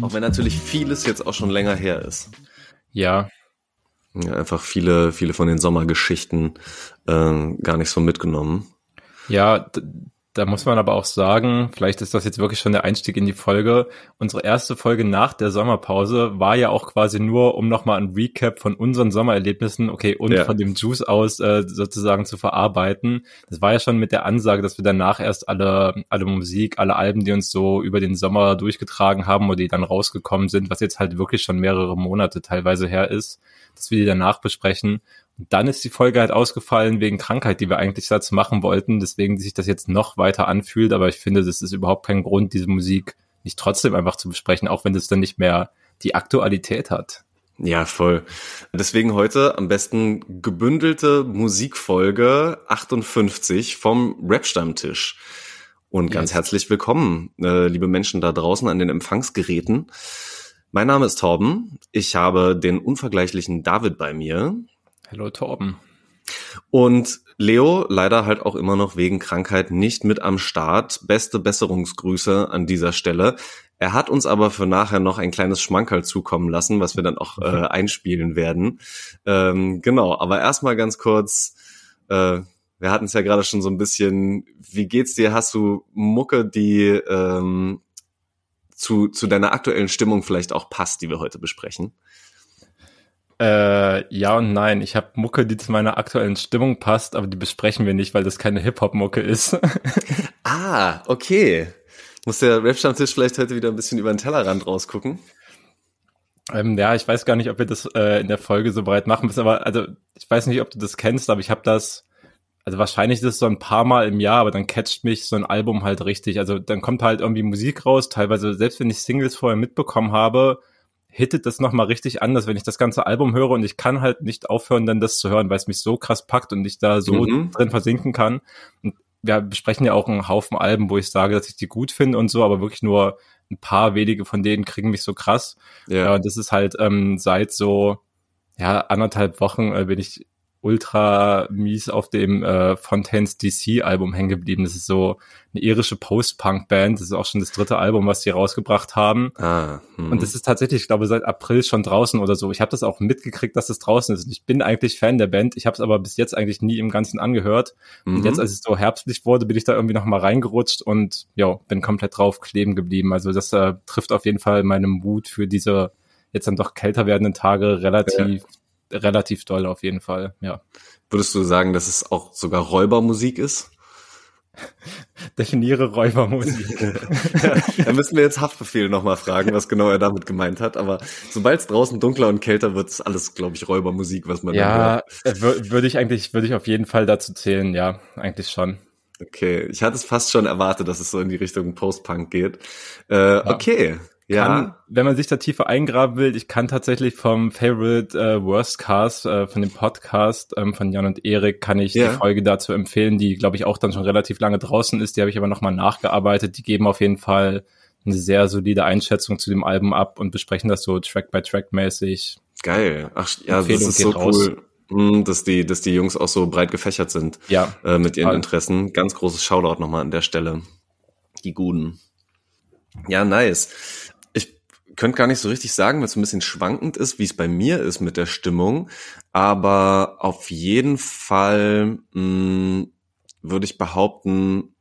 Auch wenn natürlich vieles jetzt auch schon länger her ist. Ja. ja einfach viele, viele von den Sommergeschichten äh, gar nicht so mitgenommen. Ja, da muss man aber auch sagen, vielleicht ist das jetzt wirklich schon der Einstieg in die Folge. Unsere erste Folge nach der Sommerpause war ja auch quasi nur, um nochmal ein Recap von unseren Sommererlebnissen, okay, und ja. von dem Juice aus äh, sozusagen zu verarbeiten. Das war ja schon mit der Ansage, dass wir danach erst alle, alle Musik, alle Alben, die uns so über den Sommer durchgetragen haben oder die dann rausgekommen sind, was jetzt halt wirklich schon mehrere Monate teilweise her ist, dass wir die danach besprechen. Dann ist die Folge halt ausgefallen wegen Krankheit, die wir eigentlich dazu machen wollten, deswegen sich das jetzt noch weiter anfühlt, aber ich finde, das ist überhaupt kein Grund, diese Musik nicht trotzdem einfach zu besprechen, auch wenn das dann nicht mehr die Aktualität hat. Ja, voll. Deswegen heute am besten gebündelte Musikfolge 58 vom Rap-Stammtisch. Und ganz yes. herzlich willkommen, äh, liebe Menschen da draußen an den Empfangsgeräten. Mein Name ist Torben. Ich habe den unvergleichlichen David bei mir. Hallo Torben. Und Leo leider halt auch immer noch wegen Krankheit nicht mit am Start. Beste Besserungsgrüße an dieser Stelle. Er hat uns aber für nachher noch ein kleines Schmankerl zukommen lassen, was wir dann auch äh, einspielen werden. Ähm, genau, aber erstmal ganz kurz, äh, wir hatten es ja gerade schon so ein bisschen, wie geht's dir? Hast du Mucke, die ähm, zu, zu deiner aktuellen Stimmung vielleicht auch passt, die wir heute besprechen? Äh, ja und nein. Ich habe Mucke, die zu meiner aktuellen Stimmung passt, aber die besprechen wir nicht, weil das keine Hip-Hop-Mucke ist. ah, okay. Muss der Rap-Stammtisch vielleicht heute wieder ein bisschen über den Tellerrand rausgucken? Ähm, ja, ich weiß gar nicht, ob wir das äh, in der Folge so breit machen müssen, aber also ich weiß nicht, ob du das kennst, aber ich habe das, also wahrscheinlich ist es so ein paar Mal im Jahr, aber dann catcht mich so ein Album halt richtig. Also dann kommt halt irgendwie Musik raus, teilweise selbst wenn ich Singles vorher mitbekommen habe, hittet das nochmal richtig anders, wenn ich das ganze Album höre und ich kann halt nicht aufhören, dann das zu hören, weil es mich so krass packt und ich da so mhm. drin versinken kann. Und wir besprechen ja auch einen Haufen Alben, wo ich sage, dass ich die gut finde und so, aber wirklich nur ein paar wenige von denen kriegen mich so krass. Ja, ja und das ist halt ähm, seit so ja anderthalb Wochen äh, bin ich ultra mies auf dem äh, Fontaines DC Album hängen geblieben. Das ist so eine irische Post-Punk-Band. Das ist auch schon das dritte Album, was sie rausgebracht haben. Ah, hm. Und das ist tatsächlich, ich glaube, seit April schon draußen oder so. Ich habe das auch mitgekriegt, dass das draußen ist. Und ich bin eigentlich Fan der Band. Ich habe es aber bis jetzt eigentlich nie im Ganzen angehört. Mhm. Und jetzt, als es so herbstlich wurde, bin ich da irgendwie noch mal reingerutscht und ja, bin komplett drauf kleben geblieben. Also das äh, trifft auf jeden Fall meinen Mut für diese jetzt dann doch kälter werdenden Tage relativ ja relativ doll auf jeden Fall, ja. Würdest du sagen, dass es auch sogar Räubermusik ist? Definiere Räubermusik. ja, da müssen wir jetzt Haftbefehl nochmal fragen, was genau er damit gemeint hat. Aber sobald es draußen dunkler und kälter wird, ist alles, glaube ich, Räubermusik, was man Ja, äh, würde ich eigentlich, würde ich auf jeden Fall dazu zählen, ja, eigentlich schon. Okay, ich hatte es fast schon erwartet, dass es so in die Richtung Post-Punk geht. Äh, ja. Okay, ja. Kann, wenn man sich da tiefer eingraben will, ich kann tatsächlich vom Favorite äh, Worst Cast, äh, von dem Podcast ähm, von Jan und Erik, kann ich ja. die Folge dazu empfehlen, die, glaube ich, auch dann schon relativ lange draußen ist. Die habe ich aber nochmal nachgearbeitet. Die geben auf jeden Fall eine sehr solide Einschätzung zu dem Album ab und besprechen das so Track-by-Track-mäßig. Geil. Ach ja, Empfehlung das ist so raus. cool hm, dass die, dass die Jungs auch so breit gefächert sind ja, äh, mit ihren Interessen. Ganz großes Shoutout nochmal an der Stelle. Die Guten. Ja, nice könnte gar nicht so richtig sagen, weil es ein bisschen schwankend ist, wie es bei mir ist mit der Stimmung. Aber auf jeden Fall mh, hm, würde ich behaupten,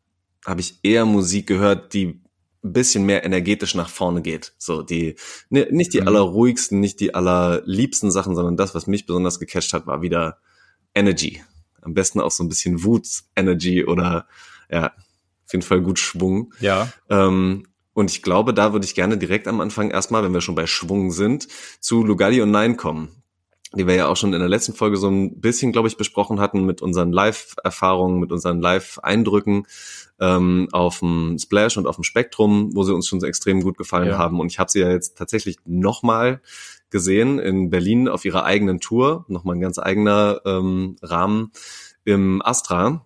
habe ich eher Musik gehört, die ein bisschen mehr energetisch nach vorne geht. So die ne, nicht die mhm. allerruhigsten, nicht die allerliebsten Sachen, sondern das, was mich besonders gecatcht hat, war wieder Energy. Am besten auch so ein bisschen Wut Energy oder ja, auf jeden Fall gut Schwung. Ja. Ähm, und ich glaube, da würde ich gerne direkt am Anfang erstmal, wenn wir schon bei Schwung sind, zu Lugalli und Nein kommen. die wir ja auch schon in der letzten Folge so ein bisschen, glaube ich, besprochen hatten mit unseren Live-Erfahrungen, mit unseren Live-Eindrücken ähm, auf dem Splash und auf dem Spektrum, wo sie uns schon extrem gut gefallen ja. haben. Und ich habe sie ja jetzt tatsächlich nochmal gesehen in Berlin auf ihrer eigenen Tour, nochmal ein ganz eigener ähm, Rahmen im Astra.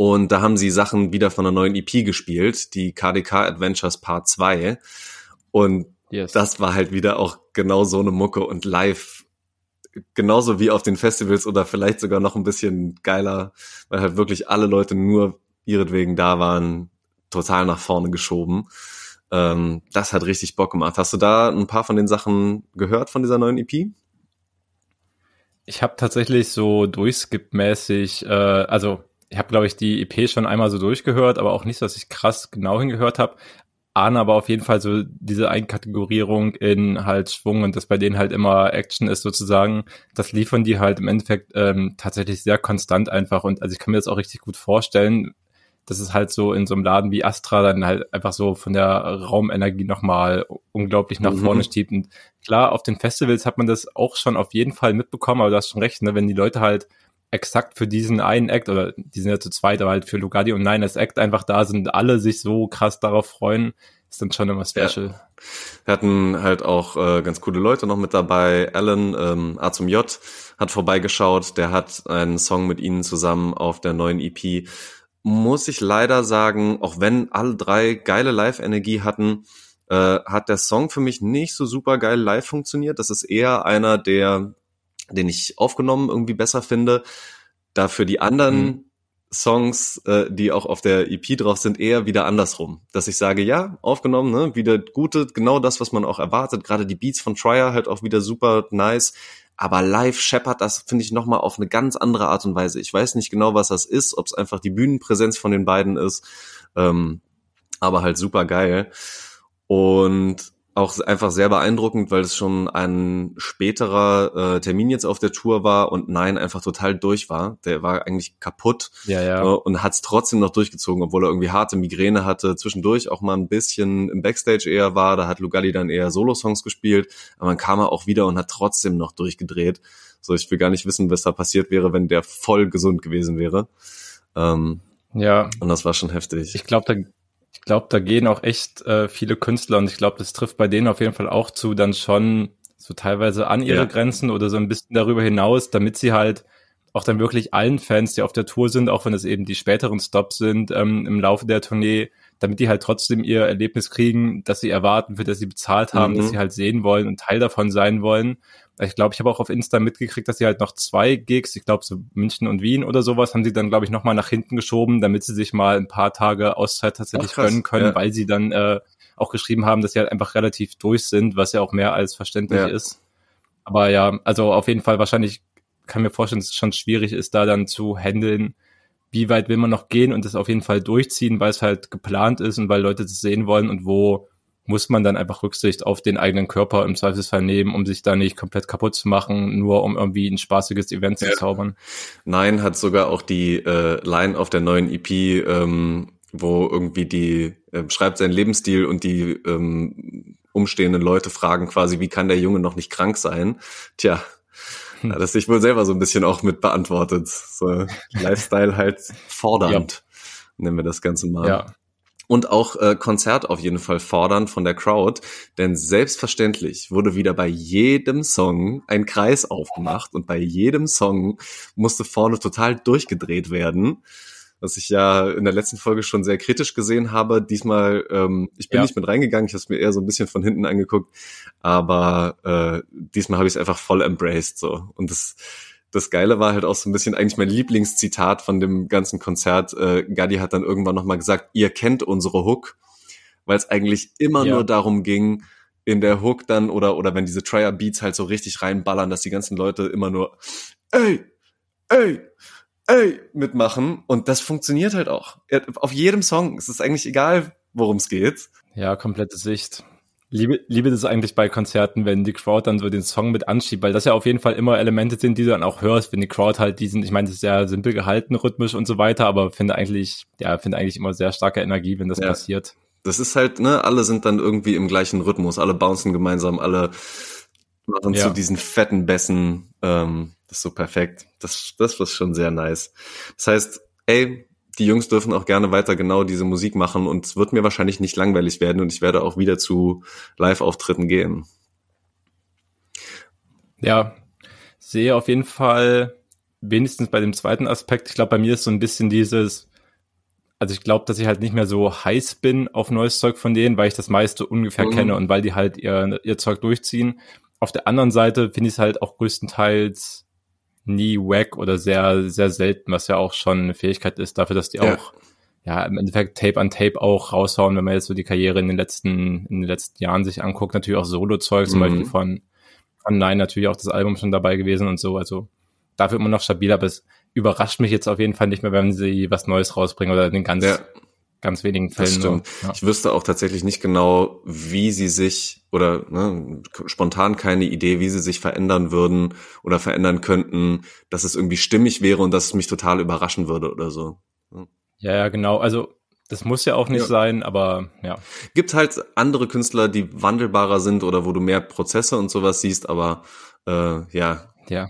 Und da haben sie Sachen wieder von einer neuen EP gespielt, die KDK Adventures Part 2. Und yes. das war halt wieder auch genau so eine Mucke und live genauso wie auf den Festivals oder vielleicht sogar noch ein bisschen geiler, weil halt wirklich alle Leute nur ihretwegen da waren, total nach vorne geschoben. Ähm, das hat richtig Bock gemacht. Hast du da ein paar von den Sachen gehört von dieser neuen EP? Ich habe tatsächlich so durchskip-mäßig, äh, also ich habe, glaube ich, die EP schon einmal so durchgehört, aber auch nicht, dass ich krass genau hingehört habe ahne aber auf jeden Fall so diese Einkategorierung in halt Schwung und dass bei denen halt immer Action ist sozusagen. Das liefern die halt im Endeffekt ähm, tatsächlich sehr konstant einfach und also ich kann mir das auch richtig gut vorstellen, dass es halt so in so einem Laden wie Astra dann halt einfach so von der Raumenergie nochmal unglaublich nach mhm. vorne stiebt. Und klar, auf den Festivals hat man das auch schon auf jeden Fall mitbekommen, aber du hast schon recht, ne, wenn die Leute halt exakt für diesen einen Act, oder die sind ja zu zweit, aber halt für Lugardi und Nine als Act einfach da sind, alle sich so krass darauf freuen, ist dann schon immer special. Ja. Wir hatten halt auch äh, ganz coole Leute noch mit dabei. Alan, ähm, A zum J, hat vorbeigeschaut, der hat einen Song mit ihnen zusammen auf der neuen EP. Muss ich leider sagen, auch wenn alle drei geile Live-Energie hatten, äh, hat der Song für mich nicht so super geil live funktioniert. Das ist eher einer der den ich aufgenommen irgendwie besser finde. Dafür die anderen mhm. Songs, äh, die auch auf der EP drauf sind, eher wieder andersrum. Dass ich sage, ja, aufgenommen, ne, wieder gute, genau das, was man auch erwartet. Gerade die Beats von Trier halt auch wieder super nice. Aber live scheppert das, finde ich, nochmal auf eine ganz andere Art und Weise. Ich weiß nicht genau, was das ist, ob es einfach die Bühnenpräsenz von den beiden ist. Ähm, aber halt super geil. Und auch einfach sehr beeindruckend, weil es schon ein späterer äh, Termin jetzt auf der Tour war und Nein einfach total durch war. Der war eigentlich kaputt ja, ja. Äh, und hat es trotzdem noch durchgezogen, obwohl er irgendwie harte Migräne hatte. Zwischendurch auch mal ein bisschen im Backstage eher war. Da hat Lugalli dann eher Solo-Songs gespielt, aber dann kam er auch wieder und hat trotzdem noch durchgedreht. So, ich will gar nicht wissen, was da passiert wäre, wenn der voll gesund gewesen wäre. Ähm, ja. Und das war schon heftig. Ich glaube, da ich glaube, da gehen auch echt äh, viele Künstler und ich glaube, das trifft bei denen auf jeden Fall auch zu, dann schon so teilweise an ihre ja. Grenzen oder so ein bisschen darüber hinaus, damit sie halt auch dann wirklich allen Fans, die auf der Tour sind, auch wenn es eben die späteren Stops sind ähm, im Laufe der Tournee, damit die halt trotzdem ihr Erlebnis kriegen, dass sie erwarten, für das sie bezahlt haben, mhm. dass sie halt sehen wollen und Teil davon sein wollen. Ich glaube, ich habe auch auf Insta mitgekriegt, dass sie halt noch zwei Gigs, ich glaube so München und Wien oder sowas, haben sie dann, glaube ich, nochmal nach hinten geschoben, damit sie sich mal ein paar Tage Auszeit tatsächlich Ach, gönnen können, ja. weil sie dann äh, auch geschrieben haben, dass sie halt einfach relativ durch sind, was ja auch mehr als verständlich ja. ist. Aber ja, also auf jeden Fall wahrscheinlich kann mir vorstellen, dass es schon schwierig ist, da dann zu handeln, wie weit will man noch gehen und das auf jeden Fall durchziehen, weil es halt geplant ist und weil Leute das sehen wollen und wo muss man dann einfach Rücksicht auf den eigenen Körper im Zweifelsfall nehmen, um sich da nicht komplett kaputt zu machen, nur um irgendwie ein spaßiges Event zu zaubern. Nein, hat sogar auch die äh, Line auf der neuen EP, ähm, wo irgendwie die äh, schreibt seinen Lebensstil und die ähm, umstehenden Leute fragen quasi, wie kann der Junge noch nicht krank sein? Tja, hm. das sich wohl selber so ein bisschen auch mit beantwortet. So Lifestyle halt fordernd, ja. nennen wir das Ganze mal. Ja und auch äh, Konzert auf jeden Fall fordern von der Crowd, denn selbstverständlich wurde wieder bei jedem Song ein Kreis aufgemacht und bei jedem Song musste vorne total durchgedreht werden. Was ich ja in der letzten Folge schon sehr kritisch gesehen habe. Diesmal, ähm, ich bin ja. nicht mit reingegangen, ich habe es mir eher so ein bisschen von hinten angeguckt, aber äh, diesmal habe ich es einfach voll embraced so. Und das das Geile war halt auch so ein bisschen eigentlich mein Lieblingszitat von dem ganzen Konzert. Äh, Gadi hat dann irgendwann nochmal gesagt, ihr kennt unsere Hook, weil es eigentlich immer ja. nur darum ging, in der Hook dann oder, oder wenn diese Trier Beats halt so richtig reinballern, dass die ganzen Leute immer nur, ey, ey, ey, mitmachen. Und das funktioniert halt auch. Auf jedem Song. Es ist eigentlich egal, worum es geht. Ja, komplette Sicht. Liebe, liebe das eigentlich bei Konzerten, wenn die Crowd dann so den Song mit anschiebt, weil das ja auf jeden Fall immer Elemente sind, die du dann auch hörst, wenn die Crowd halt diesen, ich meine, das ist ja simpel gehalten, rhythmisch und so weiter, aber finde eigentlich, ja, finde eigentlich immer sehr starke Energie, wenn das ja. passiert. Das ist halt, ne, alle sind dann irgendwie im gleichen Rhythmus, alle bouncen gemeinsam, alle machen Ja. zu diesen fetten Bässen. Ähm, das ist so perfekt. Das, das war schon sehr nice. Das heißt, ey, die Jungs dürfen auch gerne weiter genau diese Musik machen und es wird mir wahrscheinlich nicht langweilig werden und ich werde auch wieder zu Live-Auftritten gehen. Ja, sehe auf jeden Fall wenigstens bei dem zweiten Aspekt. Ich glaube, bei mir ist so ein bisschen dieses, also ich glaube, dass ich halt nicht mehr so heiß bin auf neues Zeug von denen, weil ich das meiste ungefähr Mhm. kenne und weil die halt ihr, ihr Zeug durchziehen. Auf der anderen Seite finde ich es halt auch größtenteils nie wack oder sehr, sehr selten, was ja auch schon eine Fähigkeit ist dafür, dass die Ja. auch ja, im Endeffekt Tape an Tape auch raushauen, wenn man jetzt so die Karriere in den letzten, in den letzten Jahren sich anguckt, natürlich auch Solo-Zeug, zum Mhm. Beispiel von, von Nine natürlich auch das Album schon dabei gewesen und so, also dafür immer noch stabil, aber es überrascht mich jetzt auf jeden Fall nicht mehr, wenn sie was Neues rausbringen oder den ganz, Ja. Ganz wenigen Fällen. nur. stimmt. Ich wüsste auch tatsächlich nicht genau, wie sie sich oder ne, spontan keine Idee, wie sie sich verändern würden oder verändern könnten, dass es irgendwie stimmig wäre und dass es mich total überraschen würde oder so. Ja, ja, genau. Also das muss ja auch nicht Ja. sein, aber ja. Gibt halt andere Künstler, die wandelbarer sind oder wo du mehr Prozesse und sowas siehst, aber äh, ja, Ja.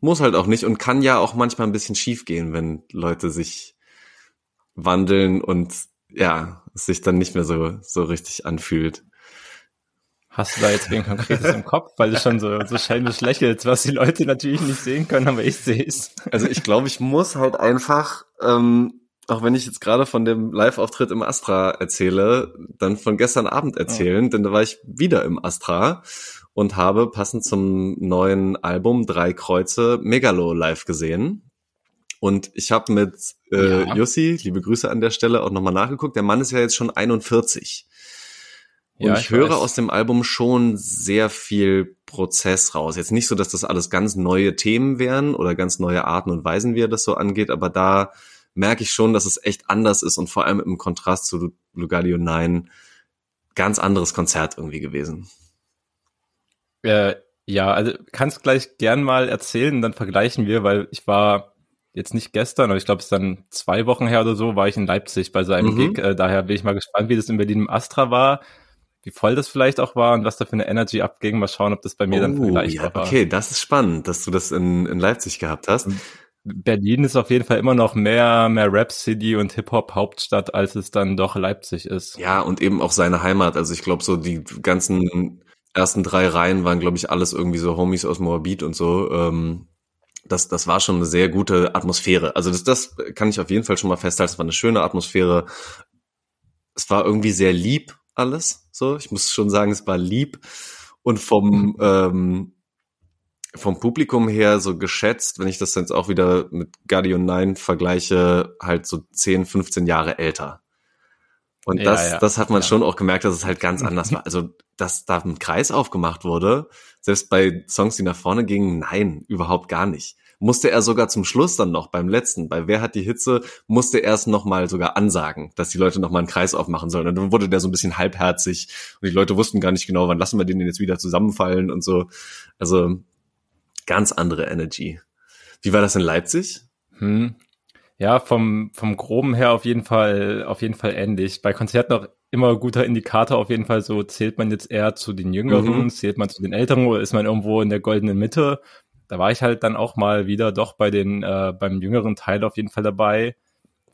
muss halt auch nicht und kann ja auch manchmal ein bisschen schief gehen, wenn Leute sich wandeln und ja, es sich dann nicht mehr so, so richtig anfühlt. Hast du da jetzt wen Konkretes im Kopf, weil du schon so, so schelmisch lächelst, was die Leute natürlich nicht sehen können, aber ich sehe es. Also ich glaube, ich muss halt einfach, ähm, auch wenn ich jetzt gerade von dem Live-Auftritt im Astra erzähle, dann von gestern Abend erzählen, denn da war ich wieder im Astra und habe passend zum neuen Album Drei Kreuze Megalo live gesehen. Und ich habe mit äh, Ja. Jussi, liebe Grüße an der Stelle, auch nochmal nachgeguckt. Der Mann ist ja jetzt schon 41. Und Ja, ich, ich höre weiß. aus dem Album schon sehr viel Prozess raus. Jetzt nicht so, dass das alles ganz neue Themen wären oder ganz neue Arten und Weisen, wie er das so angeht, aber da merke ich schon, dass es echt anders ist und vor allem im Kontrast zu Lu- Lugalio 9 ganz anderes Konzert irgendwie gewesen. Äh, ja, also kannst gleich gern mal erzählen, dann vergleichen wir, weil ich war jetzt nicht gestern, aber ich glaube, es ist dann zwei Wochen her oder so, war ich in Leipzig bei seinem Mhm. Gig. Äh, daher bin ich mal gespannt, wie das in Berlin im Astra war, wie voll das vielleicht auch war und was da für eine Energy abging. Mal schauen, ob das bei mir dann Oh, vergleichbar ja, war. okay, das ist spannend, dass du das in, in Leipzig gehabt hast. Berlin ist auf jeden Fall immer noch mehr, mehr Rap-City und Hip-Hop-Hauptstadt, als es dann doch Leipzig ist. Ja, und eben auch seine Heimat. Also ich glaube, so die ganzen ersten drei Reihen waren, glaube ich, alles irgendwie so Homies aus Moabit und so. Ähm, das, das war schon eine sehr gute Atmosphäre. Also das, das kann ich auf jeden Fall schon mal festhalten. Es war eine schöne Atmosphäre. Es war irgendwie sehr lieb alles. So, ich muss schon sagen, es war lieb und vom ähm, vom Publikum her so geschätzt, wenn ich das jetzt auch wieder mit Guardian 9 vergleiche, halt so 10, 15 Jahre älter. Und Ja, das, ja. das hat man Ja. schon auch gemerkt, dass es halt ganz anders war. Also, dass da ein Kreis aufgemacht wurde, selbst bei Songs, die nach vorne gingen, nein, überhaupt gar nicht. Musste er sogar zum Schluss dann noch beim letzten, bei Wer hat die Hitze, musste er es nochmal sogar ansagen, dass die Leute nochmal einen Kreis aufmachen sollen. Und dann wurde der so ein bisschen halbherzig und die Leute wussten gar nicht genau, wann lassen wir den jetzt wieder zusammenfallen und so. Also, ganz andere Energy. Wie war das in Leipzig? Hm. Ja, vom, vom Groben her auf jeden Fall, auf jeden Fall ähnlich. Bei Konzerten auch immer guter Indikator auf jeden Fall so, zählt man jetzt eher zu den Jüngeren, Mhm. zählt man zu den Älteren oder ist man irgendwo in der goldenen Mitte? Da war ich halt dann auch mal wieder doch bei den, äh, beim jüngeren Teil auf jeden Fall dabei.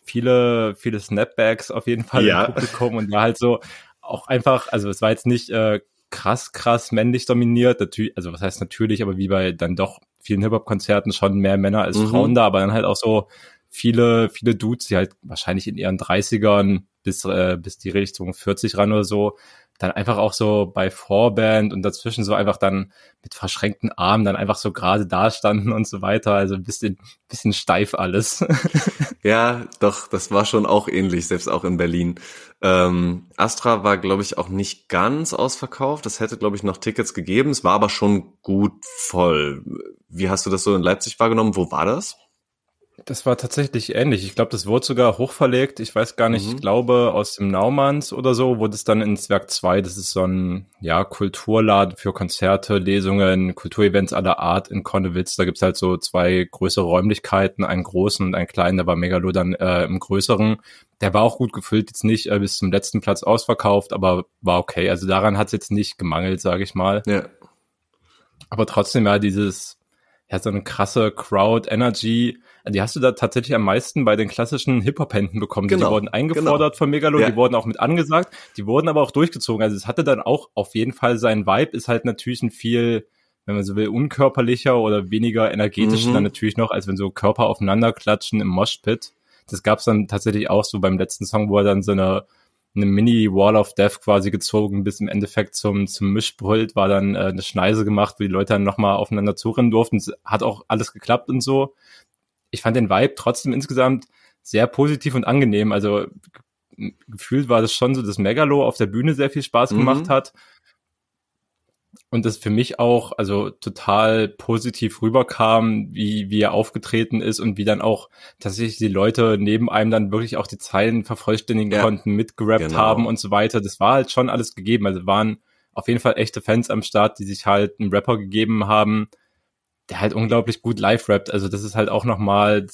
Viele, viele Snapbacks auf jeden Fall Ja. im Publikum und war halt so auch einfach, also es war jetzt nicht äh, krass, krass männlich dominiert, natürlich, also was heißt natürlich, aber wie bei dann doch vielen Hip-Hop-Konzerten schon mehr Männer als Mhm. Frauen da, aber dann halt auch so viele, viele Dudes, die halt wahrscheinlich in ihren 30ern bis, äh, bis die Richtung 40 ran oder so, dann einfach auch so bei Vorband und dazwischen so einfach dann mit verschränkten Armen dann einfach so gerade da standen und so weiter. Also ein bisschen, bisschen steif alles. Ja, doch, das war schon auch ähnlich, selbst auch in Berlin. Ähm, Astra war, glaube ich, auch nicht ganz ausverkauft. Es hätte, glaube ich, noch Tickets gegeben. Es war aber schon gut voll. Wie hast du das so in Leipzig wahrgenommen? Wo war das? Das war tatsächlich ähnlich. Ich glaube, das wurde sogar hochverlegt. Ich weiß gar nicht, Mhm. ich glaube, aus dem Naumanns oder so wurde es dann ins Werk 2. Das ist so ein ja, Kulturladen für Konzerte, Lesungen, Kulturevents aller Art in Konnewitz. Da gibt's halt so zwei größere Räumlichkeiten, einen großen und einen kleinen. Da war Megalo dann äh, im größeren. Der war auch gut gefüllt, jetzt nicht äh, bis zum letzten Platz ausverkauft, aber war okay. Also daran hat's jetzt nicht gemangelt, sage ich mal. Ja. Aber trotzdem ja dieses, ja, so eine krasse Crowd-Energy, die hast du da tatsächlich am meisten bei den klassischen Hip-Hop-Händen bekommen. Genau, die wurden eingefordert genau. von Megalo, ja. die wurden auch mit angesagt, die wurden aber auch durchgezogen. Also es hatte dann auch auf jeden Fall seinen Vibe, ist halt natürlich ein viel, wenn man so will, unkörperlicher oder weniger energetisch mhm. dann natürlich noch, als wenn so Körper aufeinander klatschen im Moshpit. Das gab's dann tatsächlich auch so beim letzten Song, wo er dann so eine eine Mini-Wall of Death quasi gezogen, bis im Endeffekt zum, zum Mischpult war dann äh, eine Schneise gemacht, wo die Leute dann nochmal aufeinander zurennen durften. Es hat auch alles geklappt und so. Ich fand den Vibe trotzdem insgesamt sehr positiv und angenehm. Also gefühlt war das schon so, dass Megalo auf der Bühne sehr viel Spaß gemacht mhm. hat und das für mich auch also total positiv rüberkam, wie, wie er aufgetreten ist und wie dann auch tatsächlich die Leute neben einem dann wirklich auch die Zeilen vervollständigen ja, konnten, mitgerappt genau. haben und so weiter. Das war halt schon alles gegeben. Also waren auf jeden Fall echte Fans am Start, die sich halt einen Rapper gegeben haben, der halt unglaublich gut live rappt. Also das ist halt auch nochmal,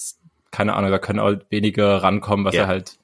keine Ahnung, da können halt wenige rankommen, was ja. er halt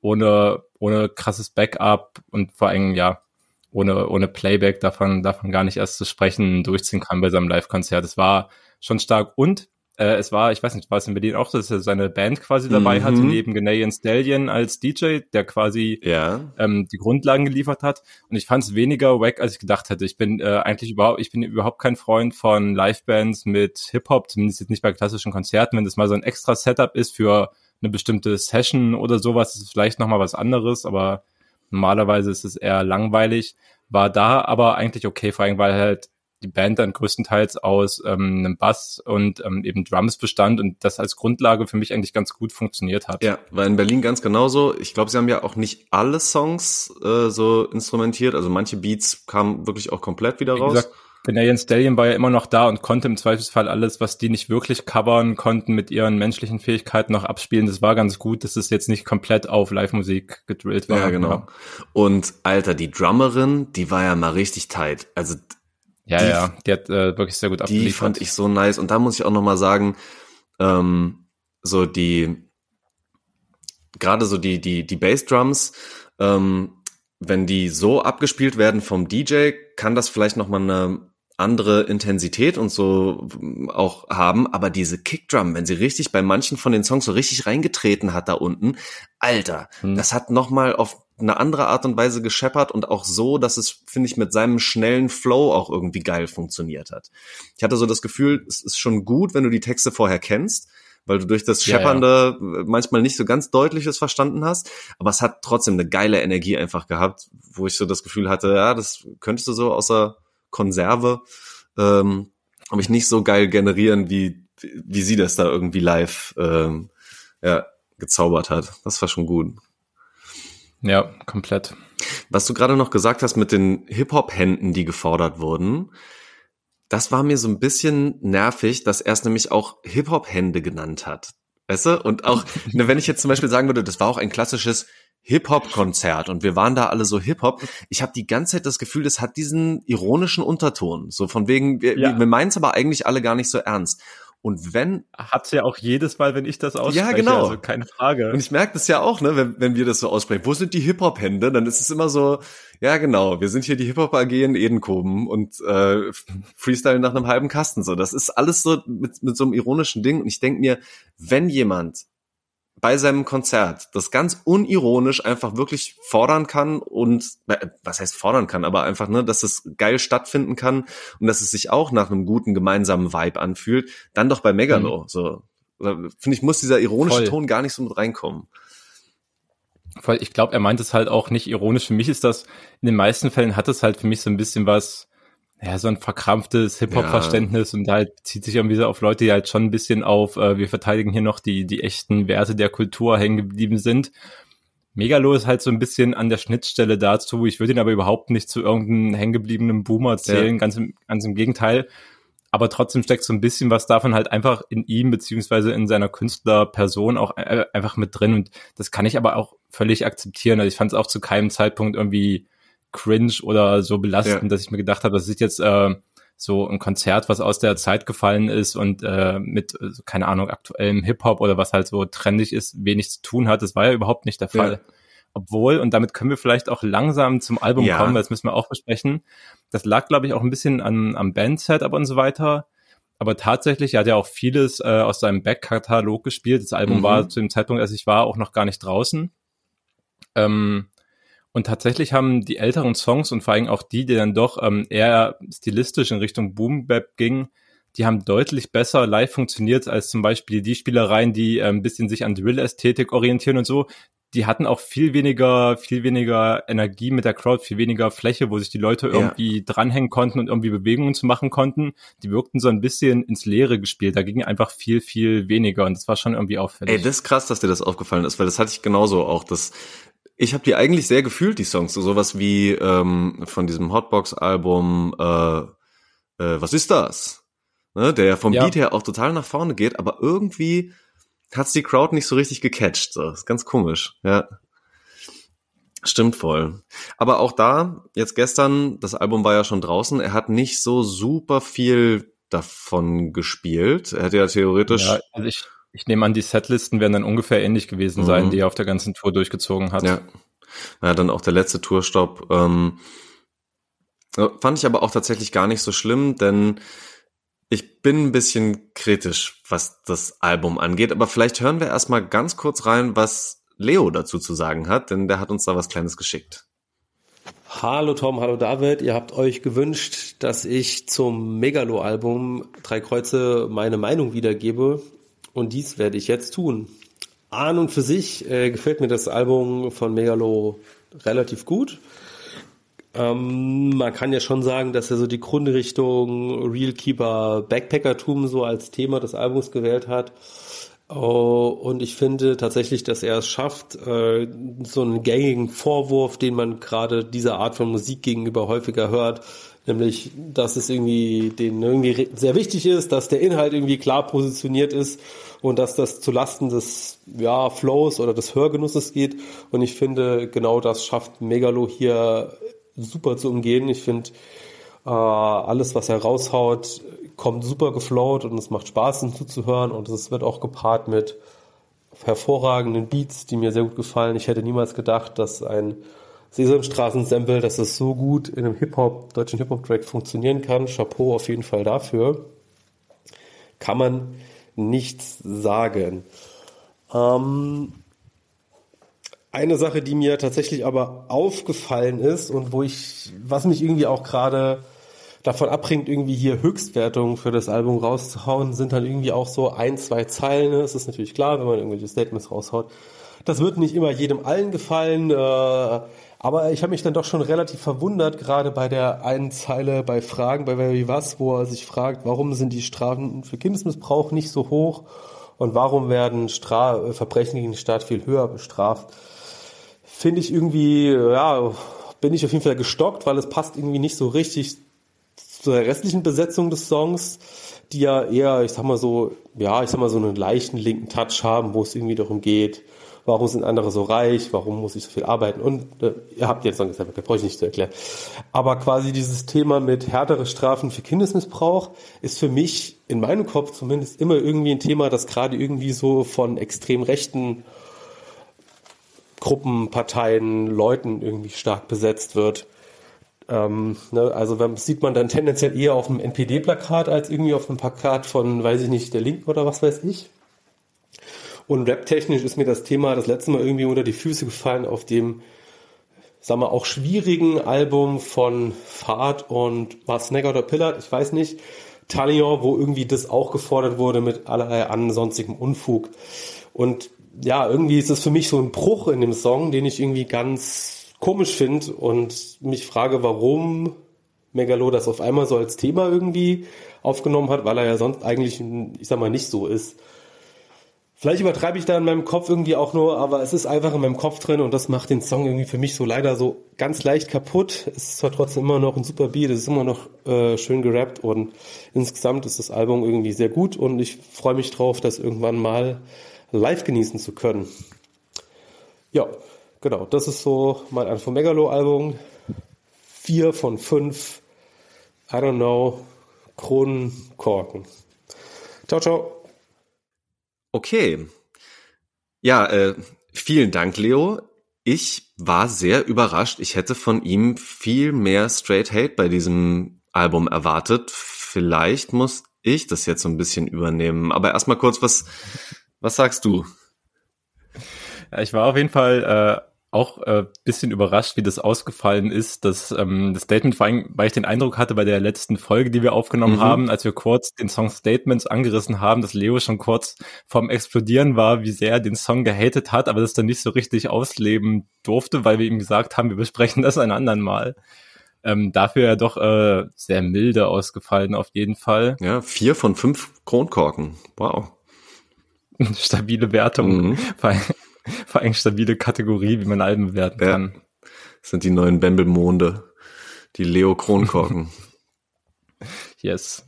ohne, ohne krasses Backup und vor allem, ja, ohne, ohne Playback davon, davon gar nicht erst zu sprechen, durchziehen kann bei seinem Live-Konzert. Es war schon stark und äh, es war, ich weiß nicht, war es in Berlin auch, dass er seine Band quasi dabei mhm. hatte, neben Ghanaian Stallion als DJ, der quasi ja. ähm, die Grundlagen geliefert hat. Und ich fand es weniger wack, als ich gedacht hätte. Ich bin äh, eigentlich überhaupt, ich bin überhaupt kein Freund von Live-Bands mit Hip-Hop, zumindest jetzt nicht bei klassischen Konzerten. Wenn das mal so ein extra Setup ist für eine bestimmte Session oder sowas, ist es vielleicht nochmal was anderes, aber Normalerweise ist es eher langweilig, war da aber eigentlich okay, vor allem weil halt die Band dann größtenteils aus ähm, einem Bass und ähm, eben Drums bestand und das als Grundlage für mich eigentlich ganz gut funktioniert hat. Ja, war in Berlin ganz genauso. Ich glaube, sie haben ja auch nicht alle Songs äh, so instrumentiert, also manche Beats kamen wirklich auch komplett wieder Wie raus. Gesagt, Canadian Stallion war ja immer noch da und konnte im Zweifelsfall alles, was die nicht wirklich covern konnten, mit ihren menschlichen Fähigkeiten noch abspielen. Das war ganz gut, dass es jetzt nicht komplett auf Live-Musik gedrillt war. Ja, genau. Und Alter, die Drummerin, die war ja mal richtig tight. Also ja, die, ja, die hat äh, wirklich sehr gut abgeliefert. Die fand ich so nice. Und da muss ich auch noch mal sagen, ähm, so die gerade so die die die Bassdrums, ähm, wenn die so abgespielt werden vom DJ, kann das vielleicht noch mal eine andere Intensität und so auch haben, aber diese Kickdrum, wenn sie richtig bei manchen von den Songs so richtig reingetreten hat da unten, Alter, hm. das hat noch mal auf eine andere Art und Weise gescheppert und auch so, dass es, finde ich, mit seinem schnellen Flow auch irgendwie geil funktioniert hat. Ich hatte so das Gefühl, es ist schon gut, wenn du die Texte vorher kennst, weil du durch das Scheppernde ja, ja. manchmal nicht so ganz deutliches verstanden hast, aber es hat trotzdem eine geile Energie einfach gehabt, wo ich so das Gefühl hatte, ja, das könntest du so außer Konserve, ähm, aber ich nicht so geil generieren, wie, wie sie das da irgendwie live ähm, ja, gezaubert hat. Das war schon gut. Ja, komplett. Was du gerade noch gesagt hast mit den Hip-Hop-Händen, die gefordert wurden, das war mir so ein bisschen nervig, dass er es nämlich auch Hip-Hop-Hände genannt hat. Weißt du? Und auch, ne, wenn ich jetzt zum Beispiel sagen würde, das war auch ein klassisches Hip-Hop-Konzert und wir waren da alle so Hip-Hop. Ich habe die ganze Zeit das Gefühl, das hat diesen ironischen Unterton. So von wegen, wir, ja. wir meinen es aber eigentlich alle gar nicht so ernst. Und wenn. Hat's ja auch jedes Mal, wenn ich das ausspreche. Ja, genau. Also keine Frage. Und ich merke das ja auch, ne, wenn, wenn wir das so aussprechen. Wo sind die Hip-Hop-Hände? Dann ist es immer so, ja, genau, wir sind hier die Hip-Hop AG in Edenkoben und äh, Freestyle nach einem halben Kasten. So, das ist alles so mit, mit so einem ironischen Ding. Und ich denk mir, wenn jemand bei seinem Konzert das ganz unironisch einfach wirklich fordern kann und äh, was heißt fordern kann, aber einfach, ne, dass es geil stattfinden kann und dass es sich auch nach einem guten gemeinsamen Vibe anfühlt, dann doch bei Megalo. Mhm. So, finde ich, muss dieser ironische Voll. Ton gar nicht so mit reinkommen. Voll, ich glaube, er meint es halt auch nicht ironisch. Für mich ist das, in den meisten Fällen hat es halt für mich so ein bisschen was, ja, so ein verkrampftes Hip-Hop-Verständnis ja. und halt zieht sich irgendwie so auf Leute, die halt schon ein bisschen auf, äh, wir verteidigen hier noch die, die echten Werte der Kultur hängen geblieben sind. Megalo ist halt so ein bisschen an der Schnittstelle dazu. Ich würde ihn aber überhaupt nicht zu irgendeinem hängengebliebenen Boomer zählen, ja. ganz, im, ganz im Gegenteil. Aber trotzdem steckt so ein bisschen was davon halt einfach in ihm beziehungsweise in seiner Künstlerperson auch äh, einfach mit drin. Und das kann ich aber auch völlig akzeptieren. Also ich fand es auch zu keinem Zeitpunkt irgendwie cringe oder so belastend, ja. dass ich mir gedacht habe, das ist jetzt äh, so ein Konzert, was aus der Zeit gefallen ist und äh, mit, äh, keine Ahnung, aktuellem Hip-Hop oder was halt so trendig ist, wenig zu tun hat. Das war ja überhaupt nicht der Fall. Ja. Obwohl, und damit können wir vielleicht auch langsam zum Album Ja. kommen, weil das müssen wir auch besprechen. Das lag, glaube ich, auch ein bisschen an, am Bandsetup und so weiter. Aber tatsächlich, er hat ja auch vieles äh, aus seinem Backkatalog gespielt. Das Album Mhm. war zu dem Zeitpunkt, als ich war, auch noch gar nicht draußen. Ähm, und tatsächlich haben die älteren Songs und vor allem auch die, die dann doch ähm, eher stilistisch in Richtung Boom Bap gingen, die haben deutlich besser live funktioniert als zum Beispiel die Spielereien, die äh, ein bisschen sich an Drill-Ästhetik orientieren und so. Die hatten auch viel weniger, viel weniger Energie mit der Crowd, viel weniger Fläche, wo sich die Leute Ja. irgendwie dranhängen konnten und irgendwie Bewegungen zu machen konnten. Die wirkten so ein bisschen ins Leere gespielt. Da ging einfach viel, viel weniger und das war schon irgendwie auffällig. Ey, das ist krass, dass dir das aufgefallen ist, weil das hatte ich genauso auch. Das, ich habe die eigentlich sehr gefühlt, die Songs. So sowas wie ähm, von diesem Hotbox-Album, äh, äh, was ist das? Ne, der vom Ja. Beat her auch total nach vorne geht, aber irgendwie hat's die Crowd nicht so richtig gecatcht. So. Ist ganz komisch, ja. Stimmt voll. Aber auch da, jetzt gestern, das Album war ja schon draußen, er hat nicht so super viel davon gespielt. Er hätte ja theoretisch Ja, also ich, ich nehme an, die Setlisten werden dann ungefähr ähnlich gewesen sein, Mhm. die er auf der ganzen Tour durchgezogen hat. Ja. ja, dann auch der letzte Tourstopp. Ähm, äh, fand ich aber auch tatsächlich gar nicht so schlimm, denn ich bin ein bisschen kritisch, was das Album angeht. Aber vielleicht hören wir erstmal ganz kurz rein, was Leo dazu zu sagen hat, denn der hat uns da was Kleines geschickt. Hallo Tom, hallo David. Ihr habt euch gewünscht, dass ich zum Megalo-Album Drei Kreuze meine Meinung wiedergebe. Und dies werde ich jetzt tun. An und für sich äh, gefällt mir das Album von Megalo relativ gut. Ähm, man kann ja schon sagen, dass er so die Grundrichtung Real Keeper Backpackertum so als Thema des Albums gewählt hat. Oh, und ich finde tatsächlich, dass er es schafft, äh, so einen gängigen Vorwurf, den man gerade dieser Art von Musik gegenüber häufiger hört, nämlich, dass es irgendwie denen irgendwie sehr wichtig ist, dass der Inhalt irgendwie klar positioniert ist und dass das zulasten des ja, Flows oder des Hörgenusses geht. Und ich finde, genau das schafft Megalo hier super zu umgehen. Ich finde, äh, alles, was er raushaut, kommt super geflowt und es macht Spaß, ihm zuzuhören und es wird auch gepaart mit hervorragenden Beats, die mir sehr gut gefallen. Ich hätte niemals gedacht, dass ein Sesamstraßen-Sample, dass es so gut in einem Hip-Hop, deutschen Hip-Hop-Track funktionieren kann. Chapeau auf jeden Fall dafür. Kann man nichts sagen. Ähm, eine Sache, die mir tatsächlich aber aufgefallen ist und wo ich, was mich irgendwie auch gerade davon abbringt, irgendwie hier Höchstwertungen für das Album rauszuhauen, sind dann irgendwie auch so ein, zwei Zeilen. Es ist natürlich klar, wenn man irgendwelche Statements raushaut. Das wird nicht immer jedem allen gefallen, äh, aber ich habe mich dann doch schon relativ verwundert, gerade bei der einen Zeile bei Fragen bei Wer wie was, wo er sich fragt, warum sind die Strafen für Kindesmissbrauch nicht so hoch und warum werden Stra Verbrechen gegen den Staat viel höher bestraft. Finde ich irgendwie, ja, bin ich auf jeden Fall gestockt, weil es passt irgendwie nicht so richtig zu der restlichen Besetzung des Songs, die ja eher, ich sag mal so, ja, ich sag mal so einen leichten linken Touch haben, wo es irgendwie darum geht, warum sind andere so reich, warum muss ich so viel arbeiten und äh, ihr habt jetzt Song gesagt, da brauche ich nicht zu erklären. Aber quasi dieses Thema mit härtere Strafen für Kindesmissbrauch ist für mich in meinem Kopf zumindest immer irgendwie ein Thema, das gerade irgendwie so von extrem rechten Gruppen, Parteien, Leuten irgendwie stark besetzt wird. Ähm, ne, also wenn, sieht man dann tendenziell eher auf einem NPD-Plakat als irgendwie auf einem Plakat von, weiß ich nicht, der Linken oder was weiß ich. Und rap-technisch ist mir das Thema das letzte Mal irgendwie unter die Füße gefallen auf dem, sagen wir, auch schwierigen Album von Fahrt und war Snagger oder Pillard, ich weiß nicht, Talion, wo irgendwie das auch gefordert wurde mit allerlei ansonstigem Unfug. Und ja, irgendwie ist es für mich so ein Bruch in dem Song, den ich irgendwie ganz komisch finde und mich frage, warum Megalo das auf einmal so als Thema irgendwie aufgenommen hat, weil er ja sonst eigentlich, ich sag mal, nicht so ist. Vielleicht übertreibe ich da in meinem Kopf irgendwie auch nur, aber es ist einfach in meinem Kopf drin und das macht den Song irgendwie für mich so leider so ganz leicht kaputt. Es ist zwar trotzdem immer noch ein super Beat, es ist immer noch äh, schön gerappt und insgesamt ist das Album irgendwie sehr gut und ich freue mich drauf, das irgendwann mal live genießen zu können. Ja, genau, das ist so mein Anfo Megalo-Album. Vier von fünf, I don't know, Kronenkorken. Ciao, ciao. Okay. Ja, äh, vielen Dank, Leo. ich war sehr überrascht. Ich hätte von ihm viel mehr Straight Hate bei diesem Album erwartet. Vielleicht muss ich das jetzt so ein bisschen übernehmen. Aber erstmal kurz, was, was sagst du? Ja, ich war auf jeden Fall äh, auch äh, bisschen überrascht, wie das ausgefallen ist. Dass, ähm, das Statement, vor allem, weil ich den Eindruck hatte bei der letzten Folge, die wir aufgenommen mhm. haben, als wir kurz den Song Statements angerissen haben, dass Leo schon kurz vorm Explodieren war, wie sehr er den Song gehatet hat, aber das dann nicht so richtig ausleben durfte, weil wir ihm gesagt haben, wir besprechen das ein anderen Mal. Ähm, dafür ja doch äh, sehr milde ausgefallen auf jeden Fall. Ja, vier von fünf Kronkorken. Wow. Stabile Wertung. Mhm. vor allem stabile Kategorie, wie man Alben bewerten ja. kann. Das sind die neuen Bembelmonde, die Leo Kronkorken. yes.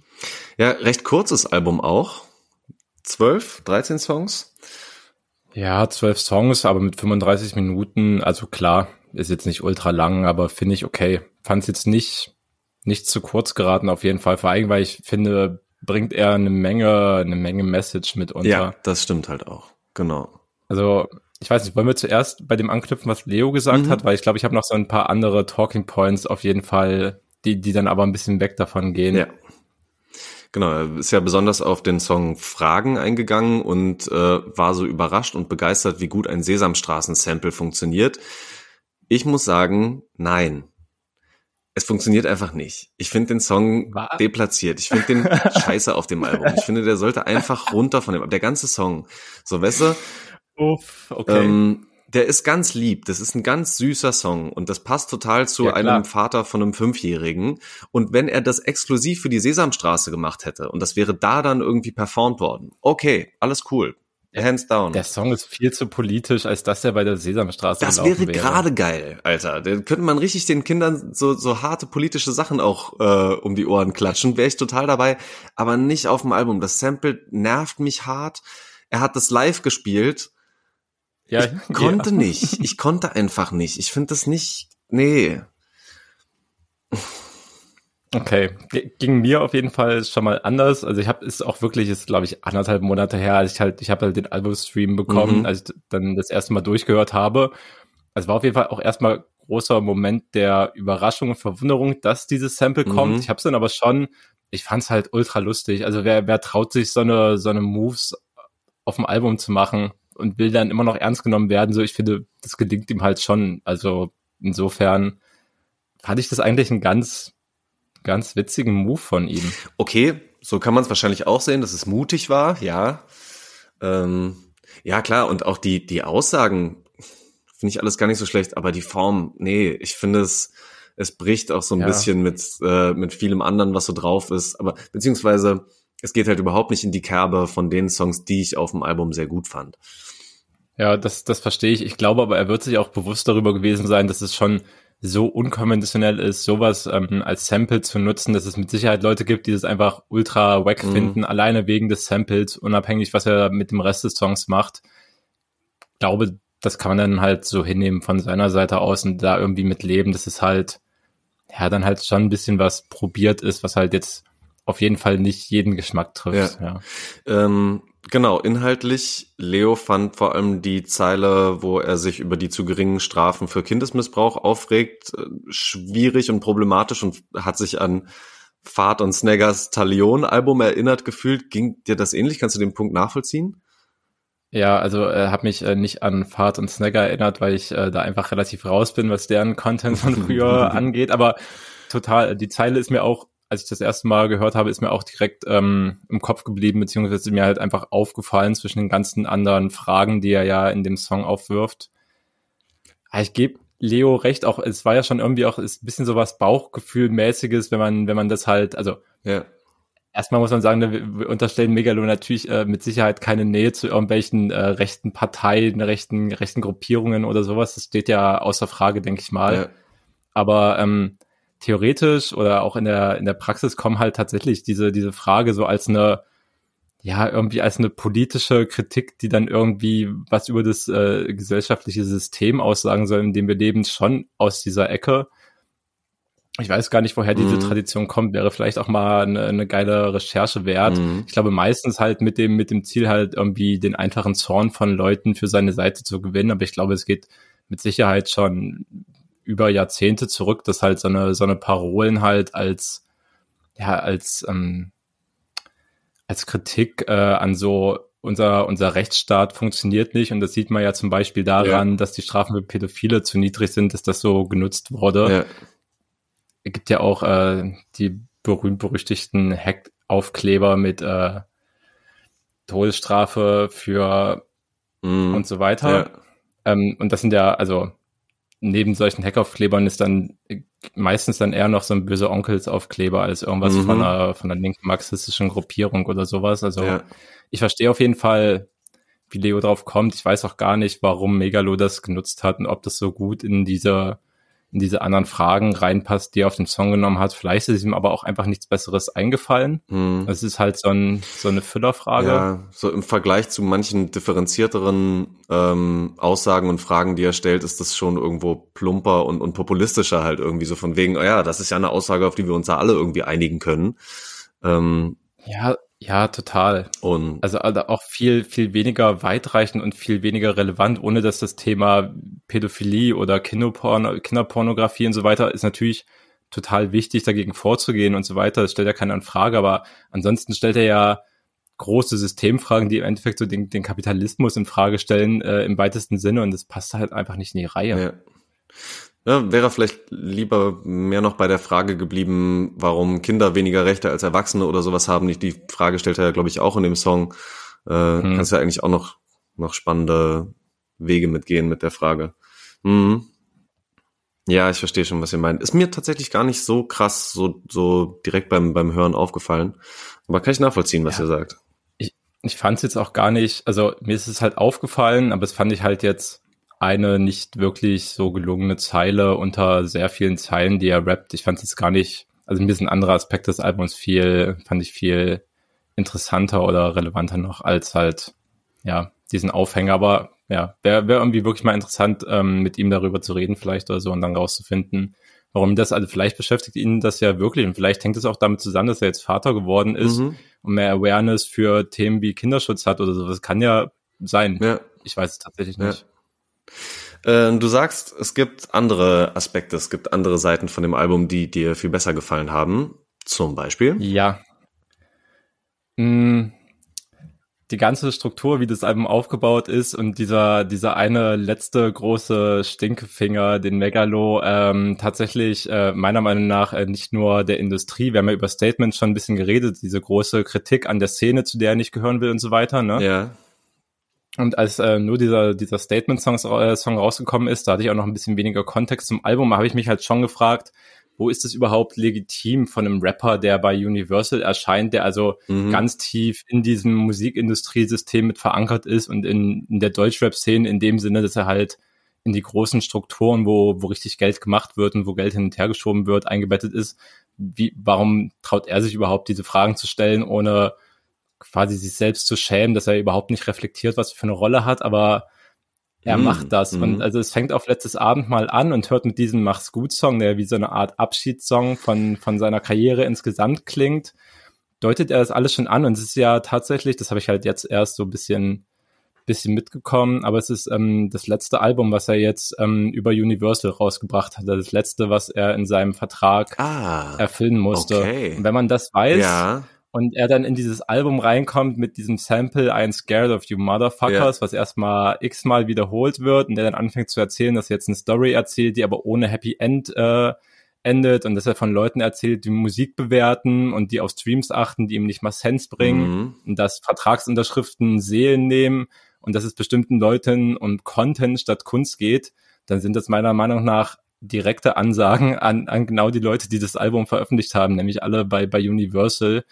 Ja, recht kurzes Album auch. Zwölf, dreizehn Songs. Ja, zwölf Songs, aber mit 35 Minuten. Also klar, ist jetzt nicht ultra lang, aber finde ich okay. Fand es jetzt nicht, nicht zu kurz geraten auf jeden Fall. Vor allem, weil ich finde, bringt er eine Menge, eine Menge Message mit unter. Ja, das stimmt halt auch. Genau. Also ich weiß nicht, wollen wir zuerst bei dem anknüpfen, was Leo gesagt mhm. hat, weil ich glaube, ich habe noch so ein paar andere Talking Points auf jeden Fall, die, die dann aber ein bisschen weg davon gehen. Ja. Genau, er ist ja besonders auf den Song Fragen eingegangen und äh, war so überrascht und begeistert, wie gut ein Sesamstraßen-Sample funktioniert. Ich muss sagen, nein. Es funktioniert einfach nicht. Ich finde den Song Was? deplatziert. Ich finde den scheiße auf dem Album. Ich finde, der sollte einfach runter von dem, der ganze Song. So, weißt du, Uff, okay. Ähm, der ist ganz lieb. Das ist ein ganz süßer Song und das passt total zu ja, einem Vater von einem Fünfjährigen. Und wenn er das exklusiv für die Sesamstraße gemacht hätte und das wäre da dann irgendwie performt worden, okay, alles cool. Hands down. Der Song ist viel zu politisch, als dass er bei der Sesamstraße Das wäre, wäre. gerade geil, Alter. Da könnte man richtig den Kindern so, so harte politische Sachen auch äh, um die Ohren klatschen. Wäre ich total dabei, aber nicht auf dem Album. Das Sample nervt mich hart. Er hat das live gespielt ja, ich konnte ja. nicht. Ich konnte einfach nicht. Ich finde das nicht. Nee. Okay, ging mir auf jeden Fall schon mal anders. Also ich habe ist auch wirklich ist glaube ich anderthalb Monate her, als ich halt ich habe halt den Albumstream bekommen, mhm. als ich dann das erste Mal durchgehört habe. Also war auf jeden Fall auch erstmal großer Moment der Überraschung und Verwunderung, dass dieses Sample kommt. Mhm. Ich habe es dann aber schon, ich fand es halt ultra lustig. Also wer wer traut sich so eine so eine Moves auf dem Album zu machen? Und will dann immer noch ernst genommen werden. So, ich finde, das gelingt ihm halt schon. Also insofern fand ich das eigentlich einen ganz, ganz witzigen Move von ihm. Okay, so kann man es wahrscheinlich auch sehen, dass es mutig war, ja. Ähm, ja, klar, und auch die, die Aussagen finde ich alles gar nicht so schlecht, aber die Form, nee, ich finde es, es bricht auch so ein ja. bisschen mit, äh, mit vielem anderen, was so drauf ist, aber beziehungsweise es geht halt überhaupt nicht in die Kerbe von den Songs, die ich auf dem Album sehr gut fand. Ja, das, das verstehe ich. Ich glaube aber, er wird sich auch bewusst darüber gewesen sein, dass es schon so unkonventionell ist, sowas ähm, als Sample zu nutzen, dass es mit Sicherheit Leute gibt, die das einfach ultra wack mhm. finden, alleine wegen des Samples, unabhängig, was er mit dem Rest des Songs macht. Ich glaube, das kann man dann halt so hinnehmen von seiner Seite aus und da irgendwie mit leben, dass es halt, ja, dann halt schon ein bisschen was probiert ist, was halt jetzt auf jeden Fall nicht jeden Geschmack trifft. Ja. ja. Ähm, genau, inhaltlich, Leo fand vor allem die Zeile, wo er sich über die zu geringen Strafen für Kindesmissbrauch aufregt, äh, schwierig und problematisch und hat sich an Fahrt und Snaggers Talion-Album erinnert gefühlt. Ging dir das ähnlich? Kannst du den Punkt nachvollziehen? Ja, also äh, habe mich äh, nicht an Fahrt und Snagger erinnert, weil ich äh, da einfach relativ raus bin, was deren Content von früher angeht. Aber total, die Zeile ist mir auch als ich das erste Mal gehört habe, ist mir auch direkt ähm, im Kopf geblieben, beziehungsweise mir halt einfach aufgefallen zwischen den ganzen anderen Fragen, die er ja in dem Song aufwirft. Ich gebe Leo recht, auch es war ja schon irgendwie auch ist ein bisschen so was Bauchgefühlmäßiges, wenn man, wenn man das halt, also ja. erstmal muss man sagen, wir unterstellen Megalo natürlich äh, mit Sicherheit keine Nähe zu irgendwelchen äh, rechten Parteien, rechten, rechten Gruppierungen oder sowas. Das steht ja außer Frage, denke ich mal. Ja. Aber ähm, theoretisch oder auch in der, in der Praxis kommen halt tatsächlich diese, diese Frage so als eine, ja, irgendwie als eine politische Kritik, die dann irgendwie was über das äh, gesellschaftliche System aussagen soll, in dem wir leben, schon aus dieser Ecke. Ich weiß gar nicht, woher diese mhm. Tradition kommt, wäre vielleicht auch mal eine, eine geile Recherche wert. Mhm. Ich glaube meistens halt mit dem, mit dem Ziel halt irgendwie den einfachen Zorn von Leuten für seine Seite zu gewinnen, aber ich glaube, es geht mit Sicherheit schon über Jahrzehnte zurück, dass halt so eine, so eine Parolen halt als, ja, als, ähm, als Kritik äh, an so unser, unser Rechtsstaat funktioniert nicht und das sieht man ja zum Beispiel daran, ja. dass die Strafen für Pädophile zu niedrig sind, dass das so genutzt wurde. Ja. Es gibt ja auch äh, die berühmt-berüchtigten Hack-Aufkleber mit äh, Todesstrafe für mm. und so weiter. Ja. Ähm, und das sind ja, also neben solchen Hackaufklebern ist dann meistens dann eher noch so ein böse Onkelsaufkleber als irgendwas mhm. von einer, von einer linken marxistischen Gruppierung oder sowas. Also ja. ich verstehe auf jeden Fall, wie Leo drauf kommt. Ich weiß auch gar nicht, warum Megalo das genutzt hat und ob das so gut in diese in diese anderen Fragen reinpasst, die er auf den Song genommen hat. Vielleicht ist ihm aber auch einfach nichts Besseres eingefallen. Hm. Es ist halt so, ein, so eine Füllerfrage. Ja, so im Vergleich zu manchen differenzierteren ähm, Aussagen und Fragen, die er stellt, ist das schon irgendwo plumper und, und populistischer halt irgendwie so von wegen, oh ja, das ist ja eine Aussage, auf die wir uns da alle irgendwie einigen können. Ähm, ja, ja, total. Und also, also auch viel, viel weniger weitreichend und viel weniger relevant, ohne dass das Thema Pädophilie oder Kinderporno, Kinderpornografie und so weiter ist natürlich total wichtig, dagegen vorzugehen und so weiter. Das stellt ja keiner in Frage, aber ansonsten stellt er ja große Systemfragen, die im Endeffekt so den, den Kapitalismus in Frage stellen, äh, im weitesten Sinne und das passt halt einfach nicht in die Reihe. Ja. Ja, wäre vielleicht lieber mehr noch bei der Frage geblieben, warum Kinder weniger Rechte als Erwachsene oder sowas haben. Die Frage stellt er ja, glaube ich, auch in dem Song. Äh, hm. Kannst ja eigentlich auch noch, noch spannende Wege mitgehen mit der Frage. Mhm. Ja, ich verstehe schon, was ihr meint. Ist mir tatsächlich gar nicht so krass, so, so direkt beim, beim Hören aufgefallen. Aber kann ich nachvollziehen, was ja. ihr sagt. Ich, ich fand es jetzt auch gar nicht, also mir ist es halt aufgefallen, aber es fand ich halt jetzt eine nicht wirklich so gelungene Zeile unter sehr vielen Zeilen, die er rappt. Ich fand es jetzt gar nicht, also ein bisschen anderer Aspekt des Albums viel, fand ich viel interessanter oder relevanter noch als halt, ja, diesen Aufhänger. Aber ja, wäre wär irgendwie wirklich mal interessant, ähm, mit ihm darüber zu reden vielleicht oder so und dann rauszufinden, warum das, also vielleicht beschäftigt ihn das ja wirklich und vielleicht hängt es auch damit zusammen, dass er jetzt Vater geworden ist mhm. und mehr Awareness für Themen wie Kinderschutz hat oder so. Das kann ja sein. Ja. Ich weiß es tatsächlich nicht. Ja. Äh, du sagst, es gibt andere Aspekte, es gibt andere Seiten von dem Album, die dir viel besser gefallen haben. Zum Beispiel? Ja. Mm, die ganze Struktur, wie das Album aufgebaut ist und dieser, dieser eine letzte große Stinkefinger, den Megalo, ähm, tatsächlich äh, meiner Meinung nach äh, nicht nur der Industrie, wir haben ja über Statements schon ein bisschen geredet, diese große Kritik an der Szene, zu der er nicht gehören will und so weiter, ne? Ja. Und als äh, nur dieser, dieser Statement-Song äh, Song rausgekommen ist, da hatte ich auch noch ein bisschen weniger Kontext zum Album, habe ich mich halt schon gefragt, wo ist es überhaupt legitim von einem Rapper, der bei Universal erscheint, der also mhm. ganz tief in diesem Musikindustriesystem mit verankert ist und in, in der Deutschrap-Szene in dem Sinne, dass er halt in die großen Strukturen, wo, wo richtig Geld gemacht wird und wo Geld hin und her geschoben wird, eingebettet ist. Wie, warum traut er sich überhaupt, diese Fragen zu stellen, ohne quasi sich selbst zu schämen, dass er überhaupt nicht reflektiert, was er für eine Rolle hat, aber er mm, macht das. Mm. Und also es fängt auf letztes Abend mal an und hört mit diesem Mach's gut Song, der wie so eine Art Abschiedssong von, von seiner Karriere insgesamt klingt, deutet er das alles schon an. Und es ist ja tatsächlich, das habe ich halt jetzt erst so ein bisschen, bisschen mitgekommen, aber es ist ähm, das letzte Album, was er jetzt ähm, über Universal rausgebracht hat. Das letzte, was er in seinem Vertrag ah, erfüllen musste. Okay. Und wenn man das weiß, ja und er dann in dieses Album reinkommt mit diesem Sample I'm Scared of You Motherfuckers, ja. was erstmal x-mal wiederholt wird und der dann anfängt zu erzählen, dass er jetzt eine Story erzählt, die aber ohne Happy End äh, endet und dass er von Leuten erzählt, die Musik bewerten und die auf Streams achten, die ihm nicht mal Sense bringen mhm. und dass Vertragsunterschriften Seelen nehmen und dass es bestimmten Leuten um Content statt Kunst geht, dann sind das meiner Meinung nach direkte Ansagen an, an genau die Leute, die das Album veröffentlicht haben, nämlich alle bei, bei Universal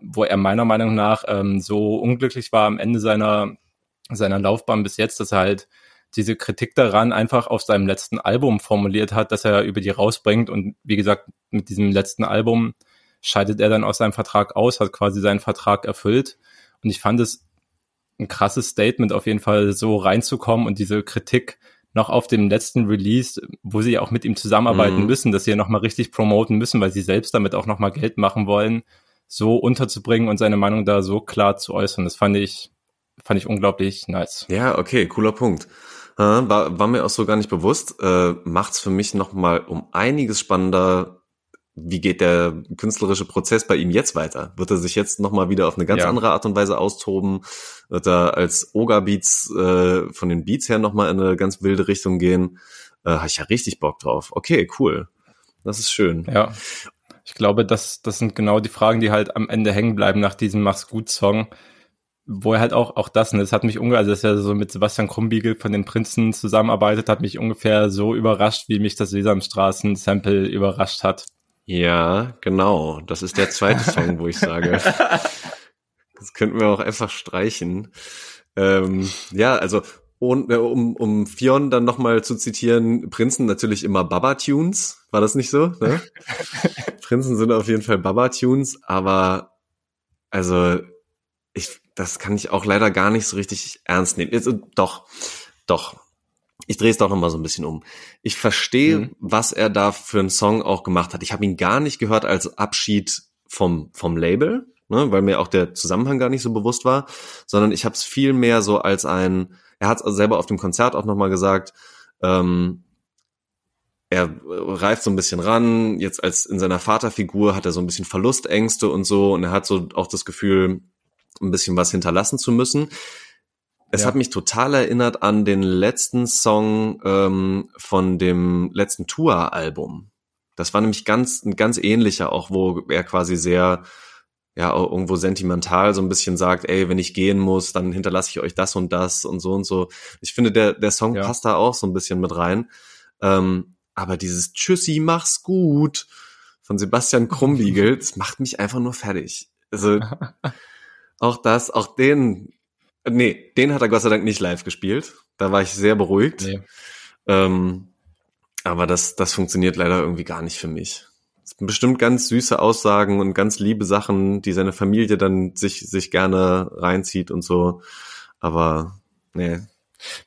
wo er meiner Meinung nach ähm, so unglücklich war am Ende seiner, seiner Laufbahn bis jetzt, dass er halt diese Kritik daran einfach auf seinem letzten Album formuliert hat, dass er über die rausbringt. Und wie gesagt, mit diesem letzten Album scheidet er dann aus seinem Vertrag aus, hat quasi seinen Vertrag erfüllt. Und ich fand es ein krasses Statement auf jeden Fall, so reinzukommen und diese Kritik noch auf dem letzten Release, wo sie auch mit ihm zusammenarbeiten mhm. müssen, dass sie ja nochmal richtig promoten müssen, weil sie selbst damit auch nochmal Geld machen wollen so unterzubringen und seine Meinung da so klar zu äußern. Das fand ich, fand ich unglaublich nice. Ja, okay, cooler Punkt. war, war mir auch so gar nicht bewusst. Äh, Macht es für mich noch mal um einiges spannender. Wie geht der künstlerische Prozess bei ihm jetzt weiter? Wird er sich jetzt noch mal wieder auf eine ganz ja. andere Art und Weise austoben? Wird er als Oga Beats äh, von den Beats her noch mal in eine ganz wilde Richtung gehen? Äh, Habe ich ja richtig Bock drauf. Okay, cool. Das ist schön. Ja. Ich glaube, das, das sind genau die Fragen, die halt am Ende hängen bleiben nach diesem Mach's gut Song wo er halt auch, auch das, ne, das hat mich ungefähr, also dass er so mit Sebastian Krumbiegel von den Prinzen zusammenarbeitet, hat mich ungefähr so überrascht, wie mich das Sesamstraßen-Sample überrascht hat. Ja, genau. Das ist der zweite Song, wo ich sage, das könnten wir auch einfach streichen. Ähm, ja, also und, äh, um, um Fion dann nochmal zu zitieren, Prinzen natürlich immer Baba-Tunes. War das nicht so? Ne? Prinzen sind auf jeden Fall Baba-Tunes, aber also ich, das kann ich auch leider gar nicht so richtig ernst nehmen. Jetzt, doch, doch. Ich drehe es doch noch mal so ein bisschen um. Ich verstehe, mhm. was er da für einen Song auch gemacht hat. Ich habe ihn gar nicht gehört als Abschied vom vom Label, ne, weil mir auch der Zusammenhang gar nicht so bewusst war, sondern ich habe es viel mehr so als ein. Er hat es selber auf dem Konzert auch noch mal gesagt. Ähm, er reift so ein bisschen ran. Jetzt als in seiner Vaterfigur hat er so ein bisschen Verlustängste und so und er hat so auch das Gefühl, ein bisschen was hinterlassen zu müssen. Es ja. hat mich total erinnert an den letzten Song ähm, von dem letzten Tour-Album. Das war nämlich ganz, ein ganz ähnlicher, auch wo er quasi sehr, ja, irgendwo sentimental so ein bisschen sagt, ey, wenn ich gehen muss, dann hinterlasse ich euch das und das und so und so. Ich finde, der, der Song ja. passt da auch so ein bisschen mit rein. Ähm, aber dieses Tschüssi, mach's gut von Sebastian Krumbiegel, das macht mich einfach nur fertig. Also, auch das, auch den, nee, den hat er Gott sei Dank nicht live gespielt. Da war ich sehr beruhigt. Nee. Ähm, aber das, das funktioniert leider irgendwie gar nicht für mich. Bestimmt ganz süße Aussagen und ganz liebe Sachen, die seine Familie dann sich, sich gerne reinzieht und so. Aber nee,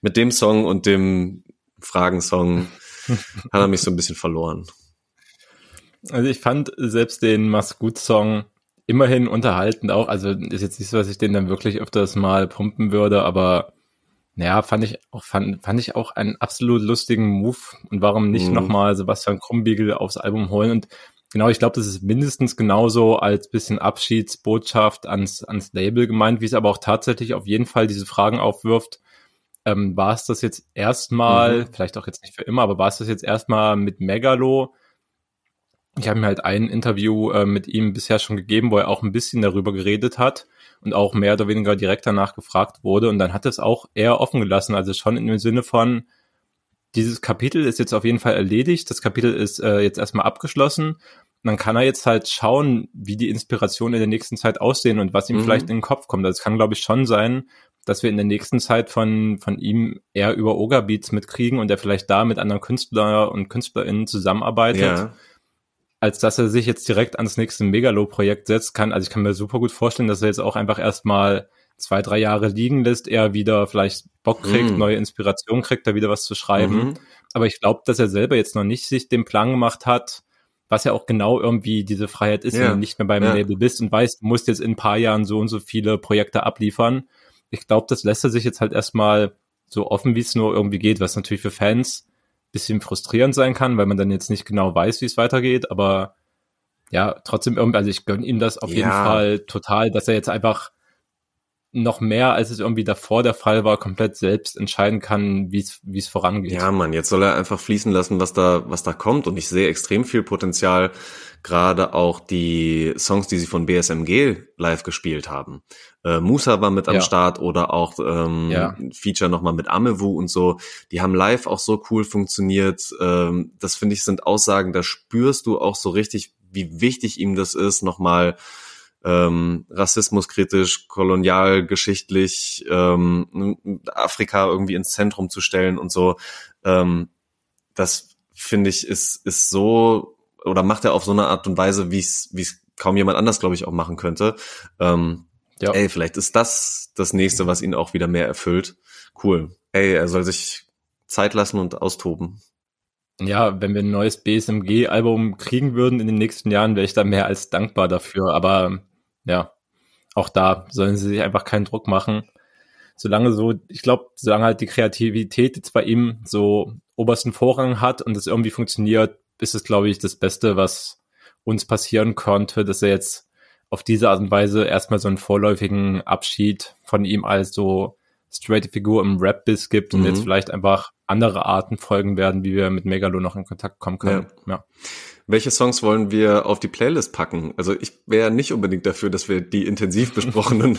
mit dem Song und dem Fragensong hat er mich so ein bisschen verloren. Also ich fand selbst den Mach's gut Song immerhin unterhaltend auch. Also ist jetzt nicht so, dass ich den dann wirklich öfters mal pumpen würde, aber naja, fand ich auch, fand, fand ich auch einen absolut lustigen Move. Und warum nicht mhm. nochmal Sebastian Krumbiegel aufs Album holen? Und genau, ich glaube, das ist mindestens genauso als bisschen Abschiedsbotschaft ans, ans Label gemeint, wie es aber auch tatsächlich auf jeden Fall diese Fragen aufwirft. Ähm, war es das jetzt erstmal, mhm. vielleicht auch jetzt nicht für immer, aber war es das jetzt erstmal mit Megalo? ich habe mir halt ein Interview äh, mit ihm bisher schon gegeben, wo er auch ein bisschen darüber geredet hat und auch mehr oder weniger direkt danach gefragt wurde. Und dann hat es auch eher offen gelassen, also schon in dem Sinne von, dieses Kapitel ist jetzt auf jeden Fall erledigt, das Kapitel ist äh, jetzt erstmal abgeschlossen. Und dann kann er jetzt halt schauen, wie die Inspirationen in der nächsten Zeit aussehen und was ihm mhm. vielleicht in den Kopf kommt. Das also kann, glaube ich, schon sein, dass wir in der nächsten Zeit von, von ihm eher über Oga Beats mitkriegen und er vielleicht da mit anderen Künstler und KünstlerInnen zusammenarbeitet. Ja als dass er sich jetzt direkt ans nächste Megalo-Projekt setzt kann. Also ich kann mir super gut vorstellen, dass er jetzt auch einfach erstmal zwei, drei Jahre liegen lässt, er wieder vielleicht Bock kriegt, mm. neue Inspiration kriegt, da wieder was zu schreiben. Mhm. Aber ich glaube, dass er selber jetzt noch nicht sich den Plan gemacht hat, was ja auch genau irgendwie diese Freiheit ist, ja. wenn du nicht mehr beim ja. Label bist und weißt, du musst jetzt in ein paar Jahren so und so viele Projekte abliefern. Ich glaube, das lässt er sich jetzt halt erstmal so offen, wie es nur irgendwie geht, was natürlich für Fans bisschen frustrierend sein kann, weil man dann jetzt nicht genau weiß, wie es weitergeht, aber ja, trotzdem irgendwie, also ich gönne ihm das auf ja. jeden Fall total, dass er jetzt einfach noch mehr, als es irgendwie davor der Fall war, komplett selbst entscheiden kann, wie es wie es vorangeht. Ja, man, jetzt soll er einfach fließen lassen, was da was da kommt und ich sehe extrem viel Potenzial, gerade auch die Songs, die sie von BSMG live gespielt haben. Äh, Musa war mit am ja. Start oder auch ähm, ja. Feature nochmal mit Amewu und so. Die haben live auch so cool funktioniert. Ähm, das finde ich sind Aussagen, da spürst du auch so richtig, wie wichtig ihm das ist, nochmal ähm, rassismuskritisch, kolonialgeschichtlich ähm, Afrika irgendwie ins Zentrum zu stellen und so. Ähm, das finde ich ist ist so oder macht er auf so eine Art und Weise, wie es wie es kaum jemand anders, glaube ich, auch machen könnte. Ähm, ja. Ey, vielleicht ist das das nächste, was ihn auch wieder mehr erfüllt. Cool. Ey, er soll sich Zeit lassen und austoben. Ja, wenn wir ein neues BSMG-Album kriegen würden in den nächsten Jahren, wäre ich da mehr als dankbar dafür. Aber ja, auch da sollen sie sich einfach keinen Druck machen. solange so, ich glaube, solange halt die Kreativität jetzt bei ihm so obersten Vorrang hat und es irgendwie funktioniert, ist es, glaube ich, das Beste, was uns passieren konnte, dass er jetzt auf diese Art und Weise erstmal so einen vorläufigen Abschied von ihm als so straight Figur im Rap-Biss gibt mhm. und jetzt vielleicht einfach andere Arten folgen werden, wie wir mit Megalo noch in Kontakt kommen können. Ja. ja. Welche Songs wollen wir auf die Playlist packen? Also ich wäre nicht unbedingt dafür, dass wir die intensiv besprochenen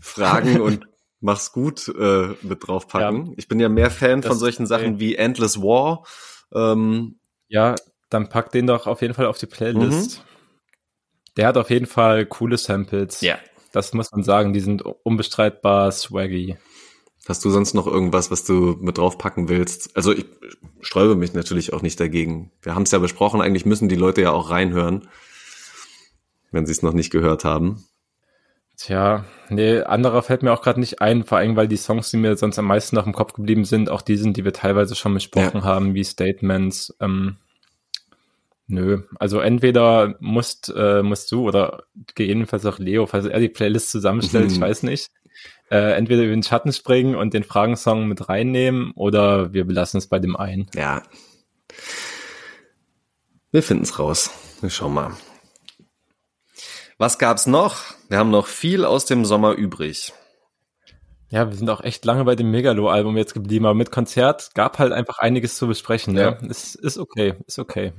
Fragen und mach's gut äh, mit draufpacken. Ja. Ich bin ja mehr Fan das von solchen Sachen wie Endless War. Ähm, ja, dann pack den doch auf jeden Fall auf die Playlist. Mhm. Der hat auf jeden Fall coole Samples. Ja. Das muss man sagen, die sind unbestreitbar swaggy. Hast du sonst noch irgendwas, was du mit draufpacken willst? Also ich sträube mich natürlich auch nicht dagegen. Wir haben es ja besprochen, eigentlich müssen die Leute ja auch reinhören, wenn sie es noch nicht gehört haben. Tja, nee, anderer fällt mir auch gerade nicht ein, vor allem weil die Songs, die mir sonst am meisten nach dem Kopf geblieben sind, auch die sind, die wir teilweise schon besprochen ja. haben, wie Statements. Ähm, nö, also entweder musst, äh, musst du oder gegebenenfalls auch Leo, falls er die Playlist zusammenstellt, ich weiß nicht, äh, entweder über den Schatten springen und den Fragensong mit reinnehmen oder wir belassen es bei dem einen. Ja. Wir finden es raus. Wir schauen mal. Was gab's noch? Wir haben noch viel aus dem Sommer übrig. Ja, wir sind auch echt lange bei dem Megalo-Album jetzt geblieben, aber mit Konzert gab halt einfach einiges zu besprechen. Ja, ja. Ist, ist okay, ist okay.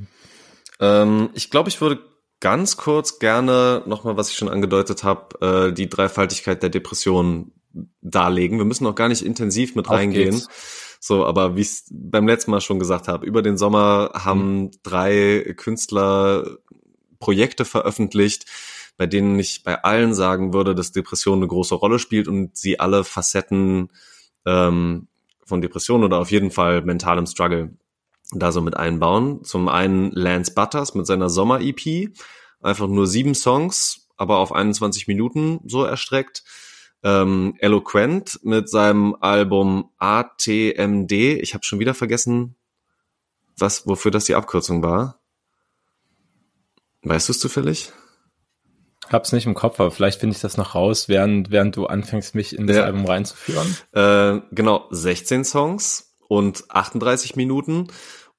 Ähm, ich glaube, ich würde ganz kurz gerne nochmal, was ich schon angedeutet habe, äh, die Dreifaltigkeit der Depression darlegen. Wir müssen noch gar nicht intensiv mit Auf reingehen. Geht's. So, aber wie ich es beim letzten Mal schon gesagt habe, über den Sommer haben mhm. drei Künstler Projekte veröffentlicht, bei denen ich bei allen sagen würde, dass Depression eine große Rolle spielt und sie alle Facetten ähm, von Depression oder auf jeden Fall mentalem Struggle da so mit einbauen. Zum einen Lance Butters mit seiner Sommer-EP, einfach nur sieben Songs, aber auf 21 Minuten so erstreckt ähm, Eloquent mit seinem Album ATMD. Ich habe schon wieder vergessen, was, wofür das die Abkürzung war. Weißt du es zufällig? Hab's nicht im Kopf, aber vielleicht finde ich das noch raus, während, während du anfängst, mich in das ja. Album reinzuführen. Äh, genau, 16 Songs und 38 Minuten.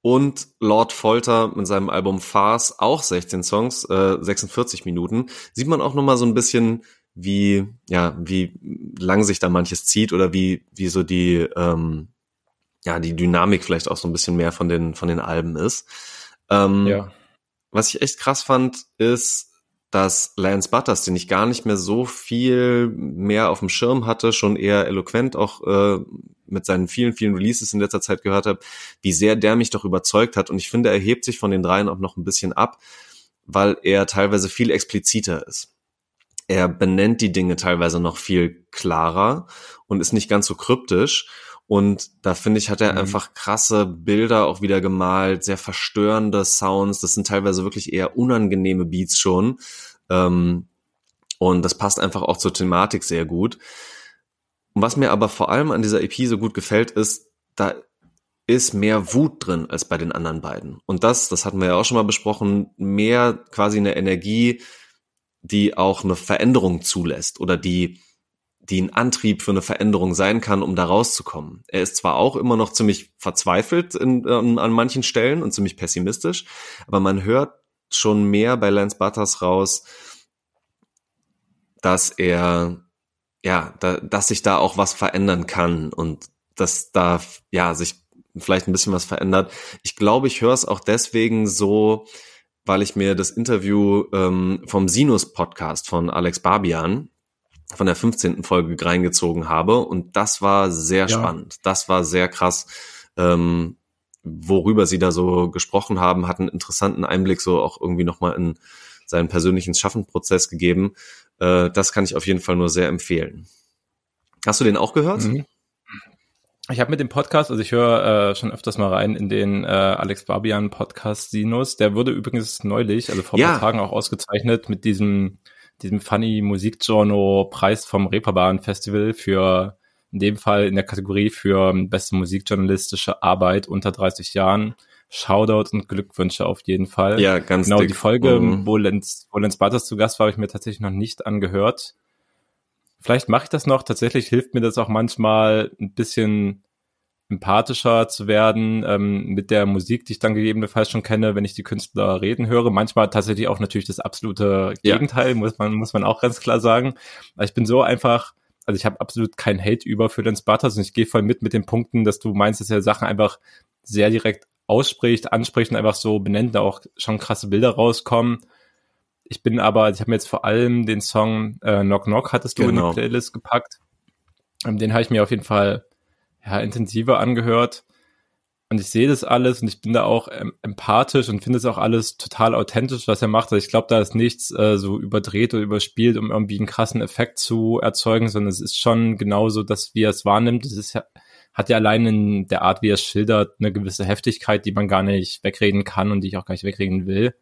Und Lord Folter mit seinem Album Farce auch 16 Songs, äh, 46 Minuten. Sieht man auch nochmal so ein bisschen, wie, ja, wie lang sich da manches zieht oder wie, wie so die, ähm, ja, die Dynamik vielleicht auch so ein bisschen mehr von den, von den Alben ist. Ähm, ja. Was ich echt krass fand, ist, dass Lance Butters, den ich gar nicht mehr so viel mehr auf dem Schirm hatte, schon eher eloquent auch äh, mit seinen vielen, vielen Releases in letzter Zeit gehört habe, wie sehr der mich doch überzeugt hat. Und ich finde, er hebt sich von den dreien auch noch ein bisschen ab, weil er teilweise viel expliziter ist er benennt die Dinge teilweise noch viel klarer und ist nicht ganz so kryptisch. Und da finde ich, hat er mhm. einfach krasse Bilder auch wieder gemalt, sehr verstörende Sounds. Das sind teilweise wirklich eher unangenehme Beats schon. Ähm, und das passt einfach auch zur Thematik sehr gut. Und was mir aber vor allem an dieser EP so gut gefällt, ist, da ist mehr Wut drin als bei den anderen beiden. Und das, das hatten wir ja auch schon mal besprochen, mehr quasi eine Energie, die auch eine Veränderung zulässt oder die, die ein Antrieb für eine Veränderung sein kann, um da rauszukommen. Er ist zwar auch immer noch ziemlich verzweifelt in, an, an manchen Stellen und ziemlich pessimistisch, aber man hört schon mehr bei Lance Butters raus, dass er, ja, da, dass sich da auch was verändern kann und dass da, ja, sich vielleicht ein bisschen was verändert. Ich glaube, ich höre es auch deswegen so, weil ich mir das Interview ähm, vom Sinus-Podcast von Alex Barbian von der 15. Folge reingezogen habe. Und das war sehr ja. spannend. Das war sehr krass, ähm, worüber sie da so gesprochen haben, hat einen interessanten Einblick so auch irgendwie nochmal in seinen persönlichen Schaffenprozess gegeben. Äh, das kann ich auf jeden Fall nur sehr empfehlen. Hast du den auch gehört? Mhm. Ich habe mit dem Podcast, also ich höre äh, schon öfters mal rein in den äh, Alex Barbian Podcast Sinus. Der wurde übrigens neulich, also vor ein ja. paar Tagen auch ausgezeichnet mit diesem diesem funny Musikjournal Preis vom Reeperbahn Festival für in dem Fall in der Kategorie für beste musikjournalistische Arbeit unter 30 Jahren. Shoutout und Glückwünsche auf jeden Fall. Ja, ganz Genau, dick. die Folge, mhm. wo Lenz, wo Lenz Butters zu Gast war, habe ich mir tatsächlich noch nicht angehört vielleicht mache ich das noch. Tatsächlich hilft mir das auch manchmal ein bisschen empathischer zu werden ähm, mit der Musik, die ich dann gegebenenfalls schon kenne, wenn ich die Künstler reden höre. Manchmal tatsächlich auch natürlich das absolute Gegenteil, ja. muss man muss man auch ganz klar sagen. Aber ich bin so einfach, also ich habe absolut kein Hate über für den Spartas und ich gehe voll mit mit den Punkten, dass du meinst, dass er Sachen einfach sehr direkt ausspricht, anspricht und einfach so benennt, da auch schon krasse Bilder rauskommen. Ich bin aber, ich habe mir jetzt vor allem den Song äh, Knock Knock hattest du genau. in die genau. Playlist gepackt. Ähm, den habe ich mir auf jeden Fall ja, intensiver angehört. Und ich sehe das alles und ich bin da auch ähm, empathisch und finde es auch alles total authentisch, was er macht. Also ich glaube, da ist nichts äh, so überdreht oder überspielt, um irgendwie einen krassen Effekt zu erzeugen, sondern es ist schon genauso, dass wie er es wahrnimmt. Es ist ja, hat ja allein in der Art, wie er es schildert, eine gewisse Heftigkeit, die man gar nicht wegreden kann und die ich auch gar nicht wegreden will.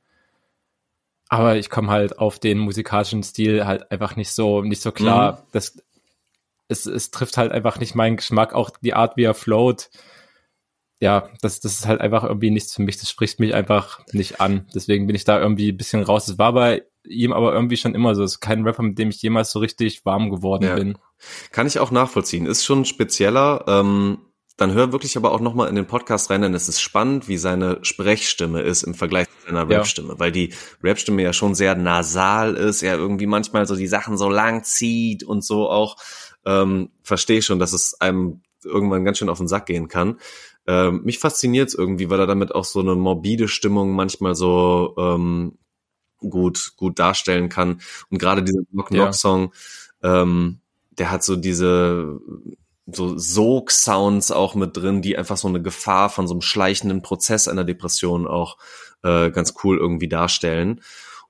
Aber ich komme halt auf den musikalischen Stil halt einfach nicht so, nicht so klar. Mhm. Das, es, es trifft halt einfach nicht meinen Geschmack, auch die Art, wie er float. Ja, das, das ist halt einfach irgendwie nichts für mich. Das spricht mich einfach nicht an. Deswegen bin ich da irgendwie ein bisschen raus. Es war bei ihm aber irgendwie schon immer so. Es ist kein Rapper, mit dem ich jemals so richtig warm geworden ja. bin. Kann ich auch nachvollziehen. Ist schon spezieller. Ähm, dann hör wirklich aber auch nochmal in den Podcast rein, denn es ist spannend, wie seine Sprechstimme ist im Vergleich zu seiner Rapstimme, ja. weil die Rapstimme ja schon sehr nasal ist, er irgendwie manchmal so die Sachen so lang zieht und so auch ähm, verstehe schon, dass es einem irgendwann ganz schön auf den Sack gehen kann. Ähm, mich fasziniert es irgendwie, weil er damit auch so eine morbide Stimmung manchmal so ähm, gut gut darstellen kann. Und gerade dieser Knock Knock Song, ja. ähm, der hat so diese so Sog-Sounds auch mit drin, die einfach so eine Gefahr von so einem schleichenden Prozess einer Depression auch äh, ganz cool irgendwie darstellen.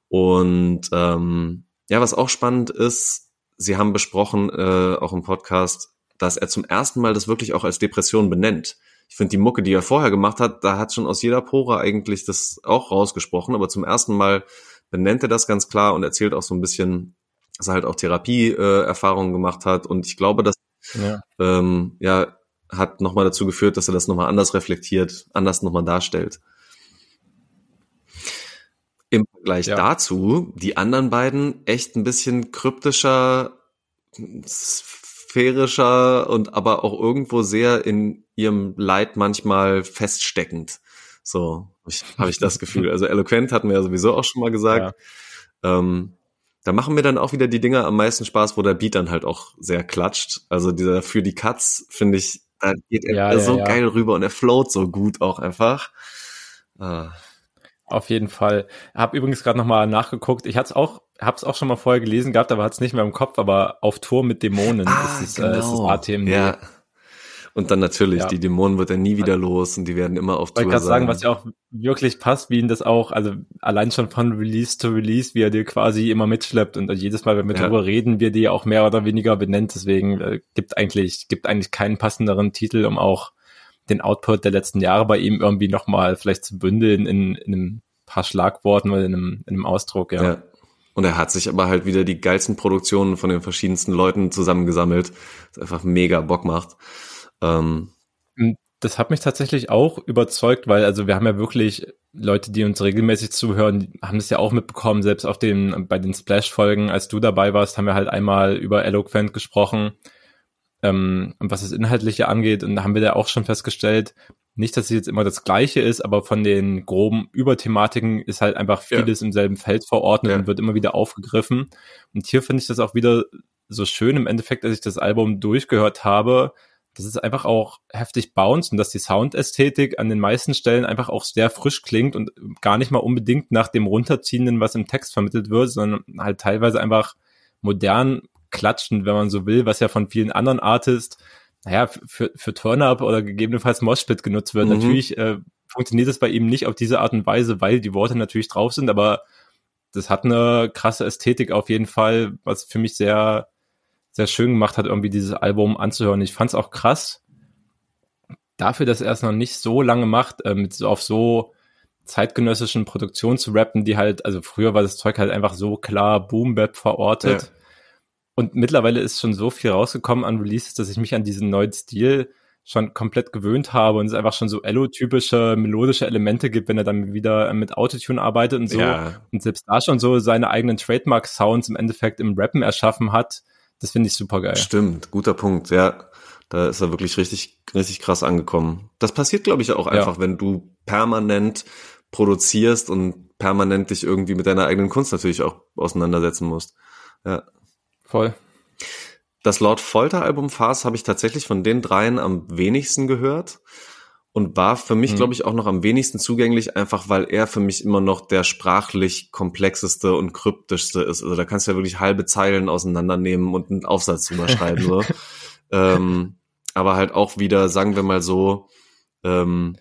Und ähm, ja, was auch spannend ist, Sie haben besprochen, äh, auch im Podcast, dass er zum ersten Mal das wirklich auch als Depression benennt. Ich finde die Mucke, die er vorher gemacht hat, da hat schon aus jeder Pore eigentlich das auch rausgesprochen, aber zum ersten Mal benennt er das ganz klar und erzählt auch so ein bisschen, dass er halt auch Therapie-Erfahrungen äh, gemacht hat. Und ich glaube, dass ja, ähm, ja hat nochmal dazu geführt, dass er das nochmal anders reflektiert, anders nochmal darstellt. Im Vergleich ja. dazu, die anderen beiden echt ein bisschen kryptischer, sphärischer und aber auch irgendwo sehr in ihrem Leid manchmal feststeckend. So habe ich das Gefühl. Also eloquent hatten wir ja sowieso auch schon mal gesagt. Ja. Ähm, da machen mir dann auch wieder die Dinger am meisten Spaß, wo der Beat dann halt auch sehr klatscht. Also dieser für die Cuts finde ich, da geht er ja, so geil rüber und er float so gut auch einfach. Ah. Auf jeden Fall. Hab übrigens gerade nochmal nachgeguckt. Ich hatte auch, hab's auch schon mal vorher gelesen gehabt, aber hat's nicht mehr im Kopf. Aber auf Tour mit Dämonen ah, ist, es, genau. äh, ist das genau. ATMD. Ja. Und dann natürlich, ja. die Dämonen wird er nie wieder los und die werden immer auf Tour sein. Ich kann sagen, was ja auch wirklich passt, wie ihn das auch, also allein schon von Release to Release, wie er dir quasi immer mitschleppt und jedes Mal, wenn wir ja. darüber reden, wir die auch mehr oder weniger benennt. Deswegen äh, gibt eigentlich, gibt eigentlich keinen passenderen Titel, um auch den Output der letzten Jahre bei ihm irgendwie nochmal vielleicht zu bündeln in, in einem paar Schlagworten oder in einem, in einem Ausdruck, ja. ja. Und er hat sich aber halt wieder die geilsten Produktionen von den verschiedensten Leuten zusammengesammelt, das einfach mega Bock macht. Ähm, das hat mich tatsächlich auch überzeugt, weil also wir haben ja wirklich Leute, die uns regelmäßig zuhören, haben das ja auch mitbekommen, selbst auf den bei den Splash-Folgen, als du dabei warst, haben wir halt einmal über Eloquent gesprochen ähm, was das Inhaltliche angeht. Und da haben wir da auch schon festgestellt, nicht, dass es jetzt immer das Gleiche ist, aber von den groben Überthematiken ist halt einfach vieles ja. im selben Feld verordnet ja. und wird immer wieder aufgegriffen. Und hier finde ich das auch wieder so schön im Endeffekt, als ich das Album durchgehört habe, dass es einfach auch heftig bounce und dass die Soundästhetik an den meisten Stellen einfach auch sehr frisch klingt und gar nicht mal unbedingt nach dem runterziehenden, was im Text vermittelt wird, sondern halt teilweise einfach modern klatschen, wenn man so will, was ja von vielen anderen Artists, naja, für, für Turn-Up oder gegebenenfalls Moshpit genutzt wird. Mhm. Natürlich äh, funktioniert es bei ihm nicht auf diese Art und Weise, weil die Worte natürlich drauf sind, aber das hat eine krasse Ästhetik auf jeden Fall, was für mich sehr, sehr schön gemacht hat, irgendwie dieses Album anzuhören. Ich fand es auch krass, dafür, dass er es noch nicht so lange macht, äh, mit so auf so zeitgenössischen Produktionen zu rappen, die halt, also früher war das Zeug halt einfach so klar Boom-Bap verortet. Ja. Und mittlerweile ist schon so viel rausgekommen an Releases, dass ich mich an diesen neuen Stil schon komplett gewöhnt habe und es einfach schon so Elo-typische melodische Elemente gibt, wenn er dann wieder mit Autotune arbeitet und so. Ja. Und selbst da schon so seine eigenen Trademark-Sounds im Endeffekt im Rappen erschaffen hat, Das finde ich super geil. Stimmt, guter Punkt, ja. Da ist er wirklich richtig, richtig krass angekommen. Das passiert, glaube ich, auch einfach, ja. wenn du permanent produzierst und permanent dich irgendwie mit deiner eigenen Kunst natürlich auch auseinandersetzen musst. Ja. Voll. Das Lord Folter Album Farce habe ich tatsächlich von den dreien am wenigsten gehört und war für mich, mhm. glaube ich, auch noch am wenigsten zugänglich, einfach weil er für mich immer noch der sprachlich komplexeste und kryptischste ist. Also da kannst du ja wirklich halbe Zeilen auseinandernehmen und einen Aufsatz drüber schreiben. So. ähm, aber halt auch wieder, sagen wir mal so, ähm,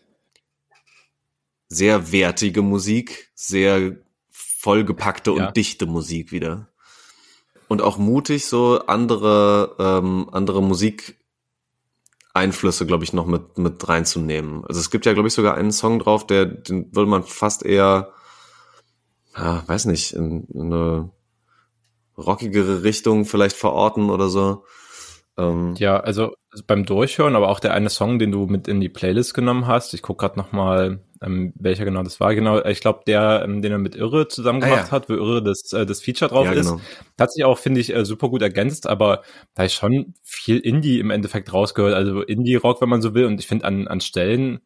sehr wertige Musik, sehr vollgepackte und dichte Musik wieder. Und auch mutig, so andere, ähm, andere Musikeinflüsse, glaube ich, noch mit, mit reinzunehmen. Also es gibt ja, glaube ich, sogar einen Song drauf, der, den würde man fast eher, ja, weiß nicht, in, in eine rockigere Richtung vielleicht verorten oder so. Ähm, ja, also beim Durchhören, aber auch der eine Song, den du mit in die Playlist genommen hast. Ich gucke gerade noch mal, ähm, welcher genau das war. Genau, ich glaube, der, ähm, den er mit Irre zusammen gemacht ah, ja. hat, wo Irre das, äh, das Feature drauf ja, ist, genau. hat sich auch, finde ich, äh, super gut ergänzt, aber da ist schon viel Indie im Endeffekt rausgehört, also Indie-Rock, wenn man so will. Und ich finde an, an Stellen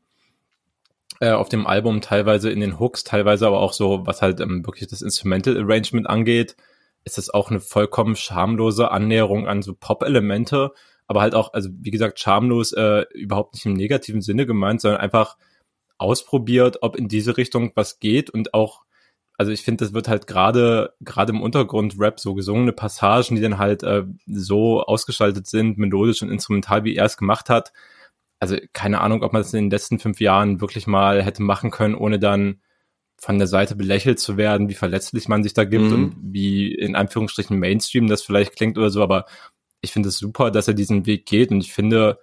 äh, auf dem Album teilweise in den Hooks, teilweise aber auch so, was halt ähm, wirklich das Instrumental Arrangement angeht, ist es auch eine vollkommen schamlose Annäherung an so Pop-Elemente, aber halt auch, also wie gesagt, schamlos äh, überhaupt nicht im negativen Sinne gemeint, sondern einfach ausprobiert, ob in diese Richtung was geht und auch also ich finde, das wird halt gerade gerade im Untergrund Rap so gesungene Passagen, die dann halt äh, so ausgestaltet sind, melodisch und instrumental, wie er es gemacht hat. Also keine Ahnung, ob man das in den letzten fünf Jahren wirklich mal hätte machen können, ohne dann von der Seite belächelt zu werden, wie verletzlich man sich da gibt mhm. und wie in Anführungsstrichen Mainstream das vielleicht klingt oder so, aber ich finde es super, dass er diesen Weg geht und ich finde,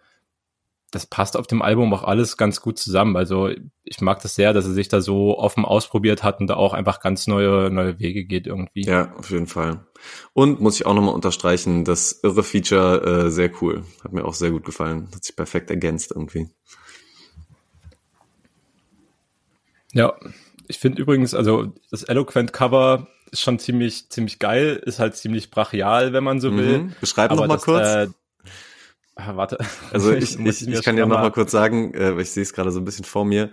das passt auf dem Album auch alles ganz gut zusammen. Also ich mag das sehr, dass er sich da so offen ausprobiert hat und da auch einfach ganz neue, neue Wege geht irgendwie. Ja, auf jeden Fall. Und muss ich auch nochmal unterstreichen, das irre Feature äh, sehr cool. Hat mir auch sehr gut gefallen. Hat sich perfekt ergänzt irgendwie. Ja, ich finde übrigens, also das Eloquent Cover ist schon ziemlich, ziemlich geil, ist halt ziemlich brachial, wenn man so will. Mhm. Beschreib noch mal das, kurz. Äh, ah, warte. Also ich, ich, ich kann ja noch mal kurz sagen, äh, ich sehe es gerade so ein bisschen vor mir.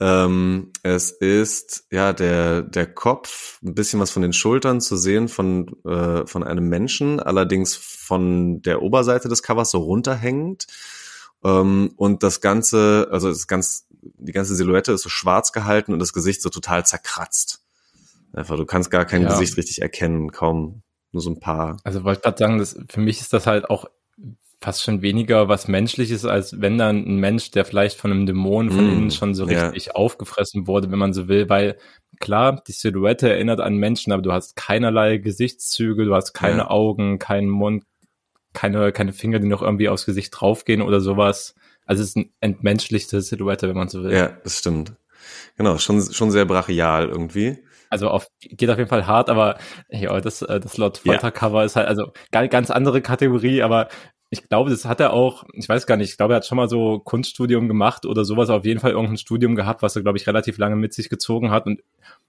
Ähm, es ist ja der der Kopf, ein bisschen was von den Schultern zu sehen von äh, von einem Menschen, allerdings von der Oberseite des Covers so runterhängend. Ähm, und das ganze, also das ganz, die ganze Silhouette ist so schwarz gehalten und das Gesicht so total zerkratzt. Einfach, du kannst gar kein ja. Gesicht richtig erkennen, kaum nur so ein paar. Also wollte ich gerade sagen, das, für mich ist das halt auch fast schon weniger was Menschliches, als wenn dann ein Mensch, der vielleicht von einem Dämon von mm, innen schon so richtig ja. aufgefressen wurde, wenn man so will, weil klar, die Silhouette erinnert an Menschen, aber du hast keinerlei Gesichtszüge, du hast keine ja. Augen, keinen Mund, keine, keine Finger, die noch irgendwie aufs Gesicht draufgehen oder sowas. Also es ist eine entmenschlichte Silhouette, wenn man so will. Ja, das stimmt. Genau, schon, schon sehr brachial irgendwie. Also auf, geht auf jeden Fall hart, aber ja, das, äh, das Lord Folter Cover ja. ist halt, also ganz andere Kategorie, aber ich glaube, das hat er auch, ich weiß gar nicht, ich glaube, er hat schon mal so Kunststudium gemacht oder sowas, auf jeden Fall irgendein Studium gehabt, was er, glaube ich, relativ lange mit sich gezogen hat. Und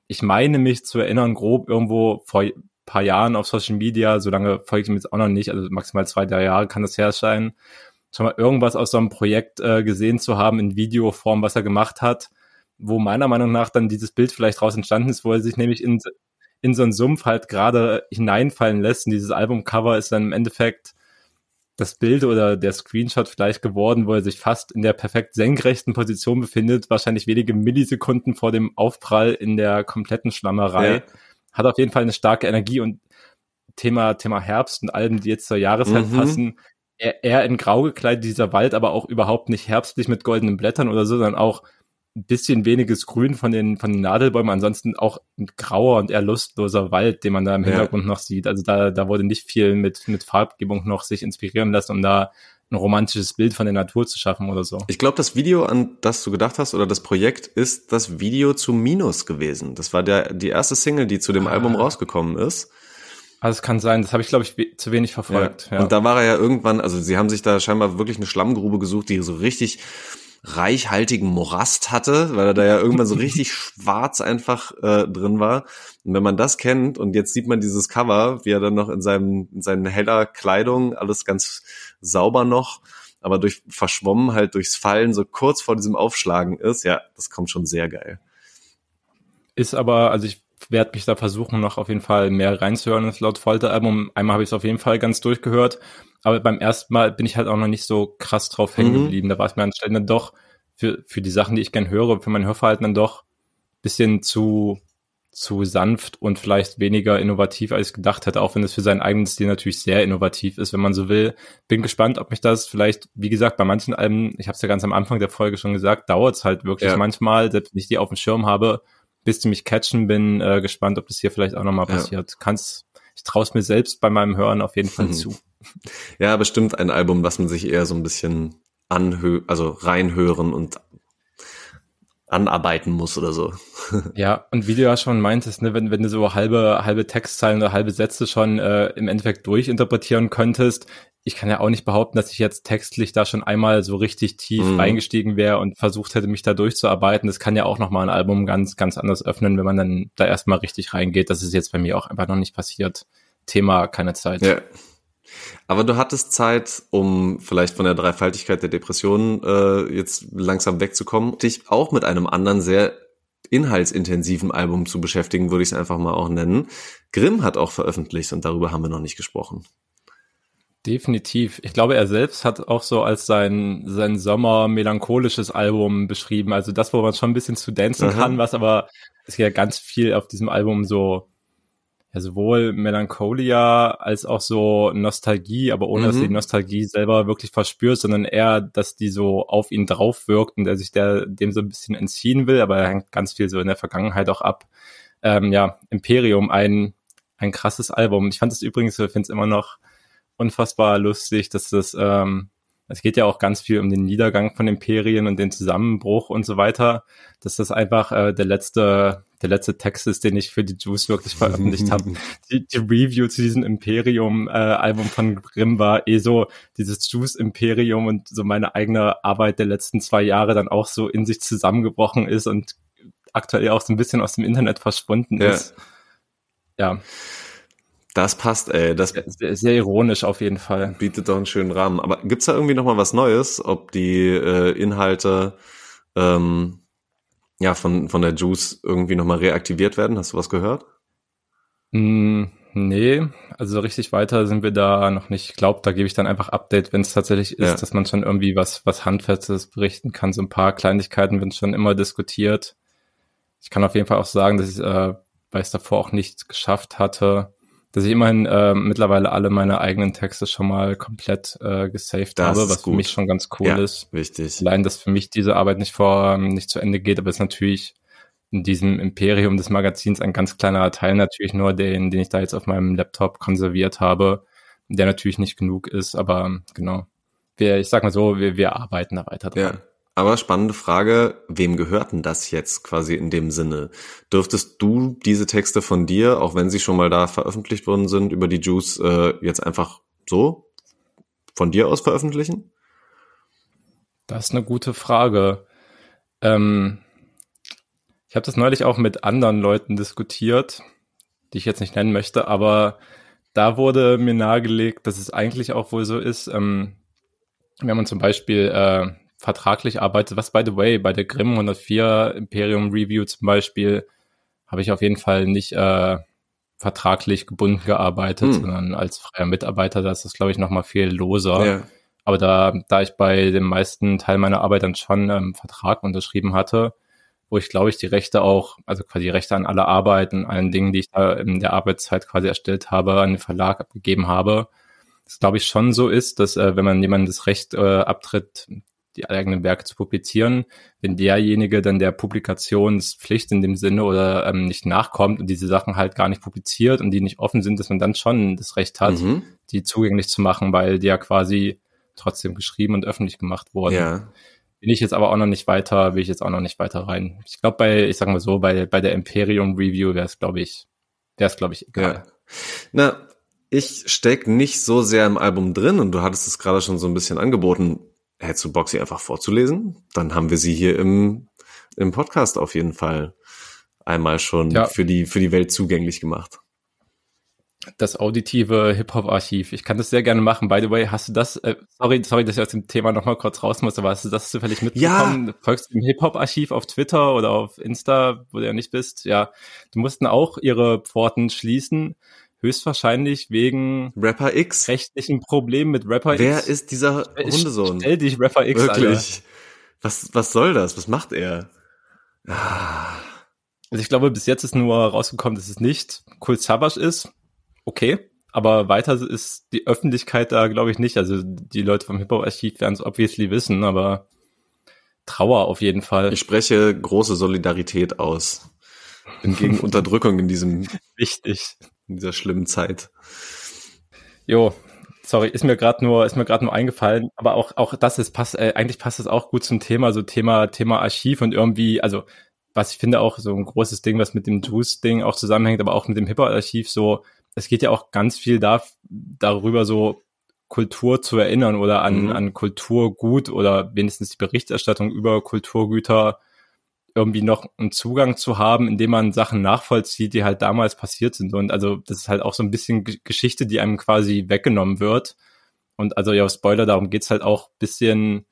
ich meine mich zu erinnern, grob irgendwo vor paar Jahren auf Social Media, so lange folge ich ihm jetzt auch noch nicht, also maximal zwei, drei Jahre kann das her sein, schon mal irgendwas aus so einem Projekt äh, gesehen zu haben in Videoform, was er gemacht hat, wo meiner Meinung nach dann dieses Bild vielleicht raus entstanden ist, wo er sich nämlich in, in so einen Sumpf halt gerade hineinfallen lässt. Und dieses Albumcover ist dann im Endeffekt das Bild oder der Screenshot vielleicht geworden, wo er sich fast in der perfekt senkrechten Position befindet, wahrscheinlich wenige Millisekunden vor dem Aufprall in der kompletten Schlammerei. Ja hat auf jeden Fall eine starke Energie und Thema, Thema Herbst und Alben, die jetzt zur Jahreszeit mhm. passen, eher, eher in Grau gekleidet, dieser Wald, aber auch überhaupt nicht herbstlich mit goldenen Blättern oder so, sondern auch ein bisschen weniges Grün von den, von den Nadelbäumen, ansonsten auch ein grauer und eher lustloser Wald, den man da im Hintergrund ja. noch sieht. Also da, da wurde nicht viel mit, mit Farbgebung noch sich inspirieren lassen, um da ein romantisches Bild von der Natur zu schaffen oder so. Ich glaube, das Video, an das du gedacht hast, oder das Projekt, ist das Video zu Minus gewesen. Das war der, die erste Single, die zu dem ah. Album rausgekommen ist. Also es kann sein, das habe ich, glaube ich, zu wenig verfolgt. Ja. Ja. Und da war er ja irgendwann, also sie haben sich da scheinbar wirklich eine Schlammgrube gesucht, die so richtig reichhaltigen Morast hatte, weil er da ja irgendwann so richtig schwarz einfach äh, drin war. Und wenn man das kennt und jetzt sieht man dieses Cover, wie er dann noch in seinem in seinen heller Kleidung alles ganz sauber noch, aber durch verschwommen halt durchs Fallen so kurz vor diesem Aufschlagen ist, ja, das kommt schon sehr geil. Ist aber, also ich werde mich da versuchen, noch auf jeden Fall mehr reinzuhören ins Laut Folter-Album. Einmal habe ich es auf jeden Fall ganz durchgehört, aber beim ersten Mal bin ich halt auch noch nicht so krass drauf hängen mhm. geblieben. Da war es mir anstelle dann doch für, für die Sachen, die ich gern höre, für mein Hörverhalten dann doch bisschen zu, zu sanft und vielleicht weniger innovativ, als ich gedacht hätte, auch wenn es für seinen eigenen Stil natürlich sehr innovativ ist, wenn man so will. Bin gespannt, ob mich das vielleicht, wie gesagt, bei manchen Alben, ich habe es ja ganz am Anfang der Folge schon gesagt, dauert es halt wirklich ja. manchmal, selbst wenn ich die auf dem Schirm habe, bis die mich catchen, bin äh, gespannt, ob das hier vielleicht auch nochmal passiert. Ja. Kann's, ich traue es mir selbst bei meinem Hören auf jeden Fall mhm. zu. Ja, bestimmt ein Album, was man sich eher so ein bisschen anhö also reinhören und anarbeiten muss oder so. Ja, und wie du ja schon meintest, ne, wenn, wenn du so halbe, halbe Textzeilen oder halbe Sätze schon äh, im Endeffekt durchinterpretieren könntest, ich kann ja auch nicht behaupten, dass ich jetzt textlich da schon einmal so richtig tief mhm. eingestiegen wäre und versucht hätte, mich da durchzuarbeiten. Das kann ja auch nochmal ein Album ganz, ganz anders öffnen, wenn man dann da erstmal richtig reingeht. Das ist jetzt bei mir auch einfach noch nicht passiert. Thema keine Zeit. Ja. Aber du hattest Zeit, um vielleicht von der Dreifaltigkeit der Depression äh, jetzt langsam wegzukommen, dich auch mit einem anderen sehr inhaltsintensiven Album zu beschäftigen, würde ich es einfach mal auch nennen. Grimm hat auch veröffentlicht und darüber haben wir noch nicht gesprochen. Definitiv. Ich glaube, er selbst hat auch so als sein, sein Sommer melancholisches Album beschrieben. Also das, wo man schon ein bisschen zu dancen Aha. kann, was aber ist ja ganz viel auf diesem Album so ja sowohl Melancholia als auch so Nostalgie, aber ohne mhm. dass die Nostalgie selber wirklich verspürt, sondern eher, dass die so auf ihn drauf wirkt und er sich der, dem so ein bisschen entziehen will, aber er hängt ganz viel so in der Vergangenheit auch ab. Ähm, ja, Imperium, ein, ein krasses Album. Ich fand es übrigens, ich finde es immer noch unfassbar lustig, dass das, ähm, es geht ja auch ganz viel um den Niedergang von Imperien und den Zusammenbruch und so weiter, dass das einfach äh, der letzte der letzte Text ist, den ich für die Juice wirklich veröffentlicht habe. Die, die, Review zu diesem Imperium-Album äh, von Grimm war eh so dieses Juice-Imperium und so meine eigene Arbeit der letzten zwei Jahre dann auch so in sich zusammengebrochen ist und aktuell auch so ein bisschen aus dem Internet verschwunden ja. ist. Ja. Das passt, ey. Das sehr, sehr, ironisch auf jeden Fall. Bietet doch einen schönen Rahmen. Aber gibt's da irgendwie noch mal was Neues, ob die äh, Inhalte ähm, ja, von, von der Juice irgendwie nochmal reaktiviert werden? Hast du was gehört? Mm, nee, also richtig weiter sind wir da noch nicht. Ich glaube, da gebe ich dann einfach Update, wenn es tatsächlich ist, ja. dass man schon irgendwie was, was Handfestes berichten kann. So ein paar Kleinigkeiten werden schon immer diskutiert. Ich kann auf jeden Fall auch sagen, dass ich, äh, weil ich es davor auch nicht geschafft hatte, dass ich immerhin äh, mittlerweile alle meine eigenen Texte schon mal komplett äh, gesaved das habe, was gut. für mich schon ganz cool ja, ist. Wichtig. Allein, dass für mich diese Arbeit nicht vor ähm, nicht zu Ende geht, aber es ist natürlich in diesem Imperium des Magazins ein ganz kleiner Teil natürlich nur den, den ich da jetzt auf meinem Laptop konserviert habe, der natürlich nicht genug ist, aber genau. Wir, ich sag mal so, wir, wir arbeiten da weiter dran. Ja. Aber spannende Frage, wem gehört denn das jetzt quasi in dem Sinne? Dürftest du diese Texte von dir, auch wenn sie schon mal da veröffentlicht worden sind, über die Juice äh, jetzt einfach so von dir aus veröffentlichen? Das ist eine gute Frage. Ähm, ich habe das neulich auch mit anderen Leuten diskutiert, die ich jetzt nicht nennen möchte, aber da wurde mir nahegelegt, dass es eigentlich auch wohl so ist, ähm, wenn man zum Beispiel äh, vertraglich arbeitet, was by the way, bei der Grimm 104 Imperium Review zum Beispiel, habe ich auf jeden Fall nicht äh, vertraglich gebunden gearbeitet, hm. sondern als freier Mitarbeiter, da ist das, glaube ich, nochmal viel loser. Ja. Aber da, da ich bei dem meisten Teil meiner Arbeit dann schon ähm, Vertrag unterschrieben hatte, wo ich, glaube ich, die Rechte auch, also quasi Rechte an alle Arbeiten, allen Dingen, die ich da in der Arbeitszeit quasi erstellt habe, an den Verlag abgegeben habe, das glaube ich schon so ist, dass äh, wenn man jemandem das Recht äh, abtritt, die eigenen Werke zu publizieren, wenn derjenige dann der Publikationspflicht in dem Sinne oder ähm, nicht nachkommt und diese Sachen halt gar nicht publiziert und die nicht offen sind, dass man dann schon das Recht hat, mhm. die zugänglich zu machen, weil die ja quasi trotzdem geschrieben und öffentlich gemacht wurden. Ja. Bin ich jetzt aber auch noch nicht weiter, will ich jetzt auch noch nicht weiter rein. Ich glaube, bei, ich sag mal so, bei, bei der Imperium Review wäre es, glaube ich, wäre es, glaube ich, egal. Ja. Na, ich steck nicht so sehr im Album drin und du hattest es gerade schon so ein bisschen angeboten hättest du Bock, sie einfach vorzulesen? Dann haben wir sie hier im, im Podcast auf jeden Fall einmal schon ja. für, die, für die Welt zugänglich gemacht. Das auditive Hip-Hop-Archiv. Ich kann das sehr gerne machen. By the way, hast du das, äh, sorry, sorry, dass ich aus dem Thema nochmal kurz raus muss, aber hast du das zufällig mitbekommen? Ja. Folgst du dem Hip-Hop-Archiv auf Twitter oder auf Insta, wo du ja nicht bist? Ja. Die mussten auch ihre Pforten schließen. Höchstwahrscheinlich wegen Rapper X. rechtlichen Problemen mit Rapper Wer X. Wer ist dieser Hundesohn? Stell dich Rapper X, Wirklich. Alter. Was, was soll das? Was macht er? Ah. Also ich glaube, bis jetzt ist nur rausgekommen, dass es nicht Cool Savage ist. Okay. Aber weiter ist die Öffentlichkeit da, glaube ich, nicht. Also die Leute vom Hip-Hop-Archiv werden es obviously wissen, aber Trauer auf jeden Fall. Ich spreche große Solidarität aus. Bin gegen Unterdrückung in diesem wichtig in dieser schlimmen Zeit. Jo, sorry, ist mir gerade nur ist mir gerade nur eingefallen, aber auch auch das ist passt äh, eigentlich passt es auch gut zum Thema so Thema Thema Archiv und irgendwie also was ich finde auch so ein großes Ding, was mit dem Juice-Ding auch zusammenhängt, aber auch mit dem Hip-Hop-Archiv so, es geht ja auch ganz viel da, darüber so Kultur zu erinnern oder an, mhm. an Kulturgut oder wenigstens die Berichterstattung über Kulturgüter irgendwie noch einen Zugang zu haben, indem man Sachen nachvollzieht, die halt damals passiert sind. Und also das ist halt auch so ein bisschen Geschichte, die einem quasi weggenommen wird. Und also ja, Spoiler, darum geht's halt auch bisschen,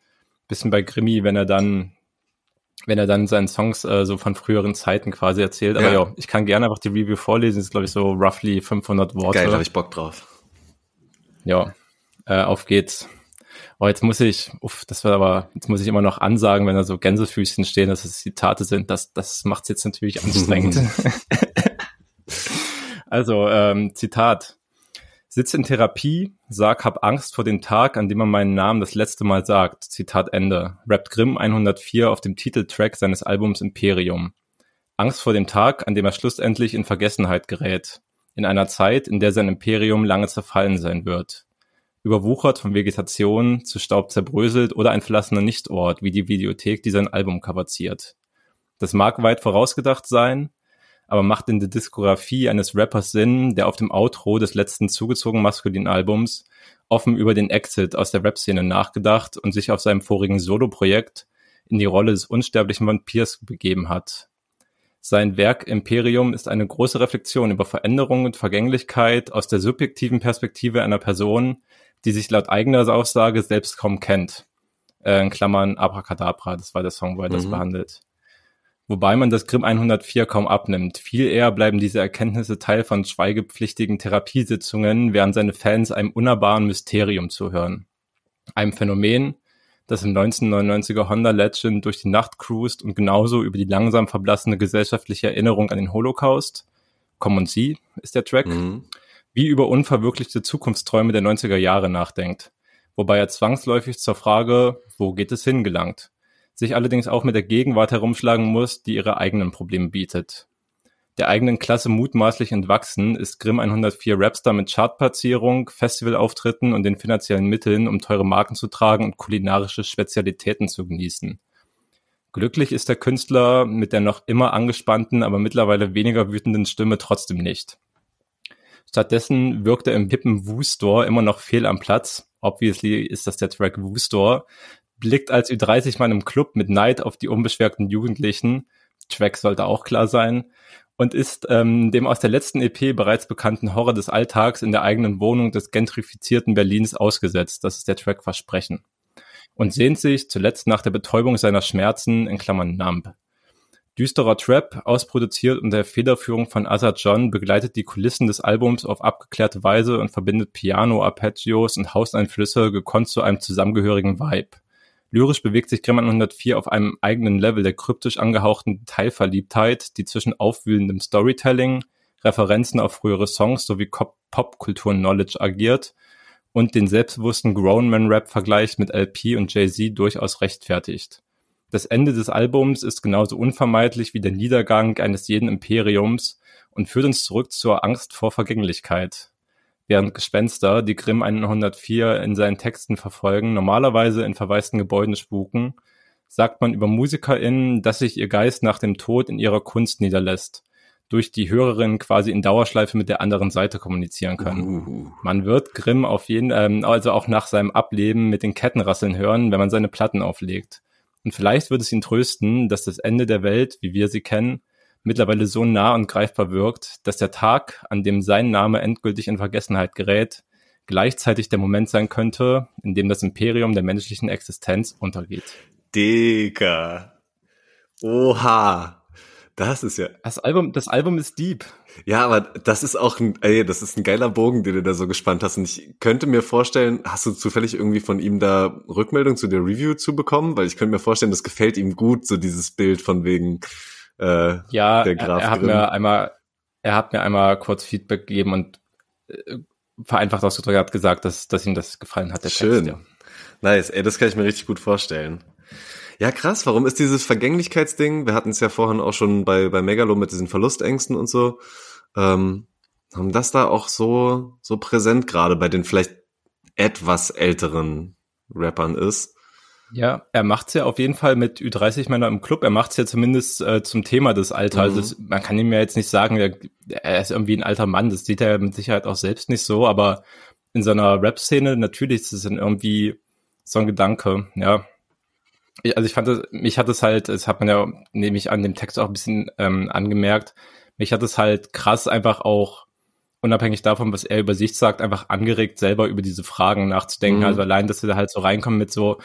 bisschen bei Grimmy, wenn er dann wenn er dann seinen Songs äh, so von früheren Zeiten quasi erzählt. Aber ja, ja ich kann gerne einfach die Review vorlesen. Das ist, glaube ich, so roughly 500 Worte. Geil, habe ich Bock drauf. Ja, äh, auf geht's. Oh, jetzt muss ich, uff, das war aber, jetzt muss ich immer noch ansagen, wenn da so Gänsefüßchen stehen, dass es Zitate sind. Das, das macht's jetzt natürlich anstrengend. also, ähm, Zitat. Sitz in Therapie, sag, hab Angst vor dem Tag, an dem man meinen Namen das letzte Mal sagt. Zitat Ende. Rappt Grimm 104 auf dem Titeltrack seines Albums Imperium. Angst vor dem Tag, an dem er schlussendlich in Vergessenheit gerät. In einer Zeit, in der sein Imperium lange zerfallen sein wird. Überwuchert von Vegetation, zu Staub zerbröselt oder ein verlassener Nichtort, wie die Videothek, die sein Album cover ziert. Das mag weit vorausgedacht sein, aber macht in der Diskografie eines Rappers Sinn, der auf dem Outro des letzten zugezogenen maskulinen Albums offen über den Exit aus der Rap-Szene nachgedacht und sich auf seinem vorigen Solo-Projekt in die Rolle des unsterblichen Vampirs begeben hat. Sein Werk Imperium ist eine große Reflexion über Veränderung und Vergänglichkeit aus der subjektiven Perspektive einer Person, die sich laut eigener Aussage selbst kaum kennt. Äh, in Klammern Abracadabra, das war der Song, wo er mhm. das behandelt wobei man das Grimm 104 kaum abnimmt. Viel eher bleiben diese Erkenntnisse Teil von schweigepflichtigen Therapiesitzungen, während seine Fans einem unnahbaren Mysterium zuhören. Einem Phänomen, das im 1999er Honda Legend durch die Nacht cruist und genauso über die langsam verblassene gesellschaftliche Erinnerung an den Holocaust, Komm und Sie ist der Track, mhm. Wie über unverwirklichte Zukunftsträume der 90er Jahre nachdenkt, wobei er zwangsläufig zur Frage, wo geht es hin, gelangt sich allerdings auch mit der Gegenwart herumschlagen muss, die ihre eigenen Probleme bietet. Der eigenen Klasse mutmaßlich entwachsen ist Grimm 104 Rapstar mit Chartplatzierung, Festivalauftritten und den finanziellen Mitteln, um teure Marken zu tragen und kulinarische Spezialitäten zu genießen. Glücklich ist der Künstler mit der noch immer angespannten, aber mittlerweile weniger wütenden Stimme trotzdem nicht. Stattdessen wirkt er im hippen Woo-Store immer noch fehl am Platz. Obviously ist das der Track Woo-Store, blickt als Ü30-Mann im Club mit Neid auf die unbeschwerten Jugendlichen. Track sollte auch klar sein. Und ist ähm, dem aus der letzten EP bereits bekannten Horror des Alltags in der eigenen Wohnung des gentrifizierten Berlins ausgesetzt. Das ist der Track Versprechen. Und sehnt sich zuletzt nach der Betäubung seiner Schmerzen in Klammern Numb. Düsterer Trap, ausproduziert unter der Federführung von Azad John, begleitet die Kulissen des Albums auf abgeklärte Weise und verbindet Piano, Arpeggios und Hauseinflüsse gekonnt zu einem zusammengehörigen Vibe. Lyrisch bewegt sich Grimman 104 auf einem eigenen Level der kryptisch angehauchten Detailverliebtheit, die zwischen aufwühlendem Storytelling, Referenzen auf frühere Songs sowie Popkultur-Knowledge agiert und den selbstbewussten Grown-Man-Rap-Vergleich mit LP und Jay-Z durchaus rechtfertigt. Das Ende des Albums ist genauso unvermeidlich wie der Niedergang eines jeden Imperiums und führt uns zurück zur Angst vor Vergänglichkeit während Gespenster, die Grimm 104 in seinen Texten verfolgen, normalerweise in verwaisten Gebäuden spuken, sagt man über MusikerInnen, dass sich ihr Geist nach dem Tod in ihrer Kunst niederlässt. durch die Hörerin quasi in Dauerschleife mit der anderen Seite kommunizieren können. Uh. Man wird Grimm auf jeden, ähm, also auch nach seinem Ableben mit den Kettenrasseln hören, wenn man seine Platten auflegt. Und vielleicht wird es ihn trösten, dass das Ende der Welt, wie wir sie kennen, mittlerweile so nah und greifbar wirkt, dass der Tag, an dem sein Name endgültig in Vergessenheit gerät, gleichzeitig der Moment sein könnte, in dem das Imperium der menschlichen Existenz untergeht. Digga. Oha. Das ist ja. Das Album, das Album ist deep. Ja, aber das ist auch ein, ey, das ist ein geiler Bogen, den du da so gespannt hast. Und ich könnte mir vorstellen, hast du zufällig irgendwie von ihm da Rückmeldung zu der Review zu bekommen? Weil ich könnte mir vorstellen, das gefällt ihm gut, so dieses Bild von wegen äh, Ja, der er, Graf er hat Grimm. mir einmal, er hat mir einmal kurz Feedback gegeben und äh, vereinfacht ausgedrückt hat gesagt, dass, dass ihm das gefallen hat, Schön. Text. Ja. Nice, ey, das kann ich mir richtig gut vorstellen. Ja, krass, warum ist dieses Vergänglichkeitsding, wir hatten es ja vorhin auch schon bei, bei Megalo mit diesen Verlustängsten und so, ähm, haben das da auch so, so präsent gerade bei den vielleicht etwas älteren Rappern ist? Ja, er macht's ja auf jeden Fall mit Ü30-Männer im Club. Er macht's ja zumindest äh, zum Thema des Alters. Mhm. Das, man kann ihm ja jetzt nicht sagen, er, er ist irgendwie ein alter Mann. Das sieht er mit Sicherheit auch selbst nicht so. Aber in seiner Rap-Szene natürlich ist es dann irgendwie so ein Gedanke. Ja, ich, also ich fand das, mich hat es halt, das hat man ja nämlich an dem Text auch ein bisschen ähm, angemerkt. Mich hat es halt krass einfach auch unabhängig davon, was er über sich sagt, einfach angeregt, selber über diese Fragen nachzudenken. Mhm. Also allein, dass wir da halt so reinkommen mit so,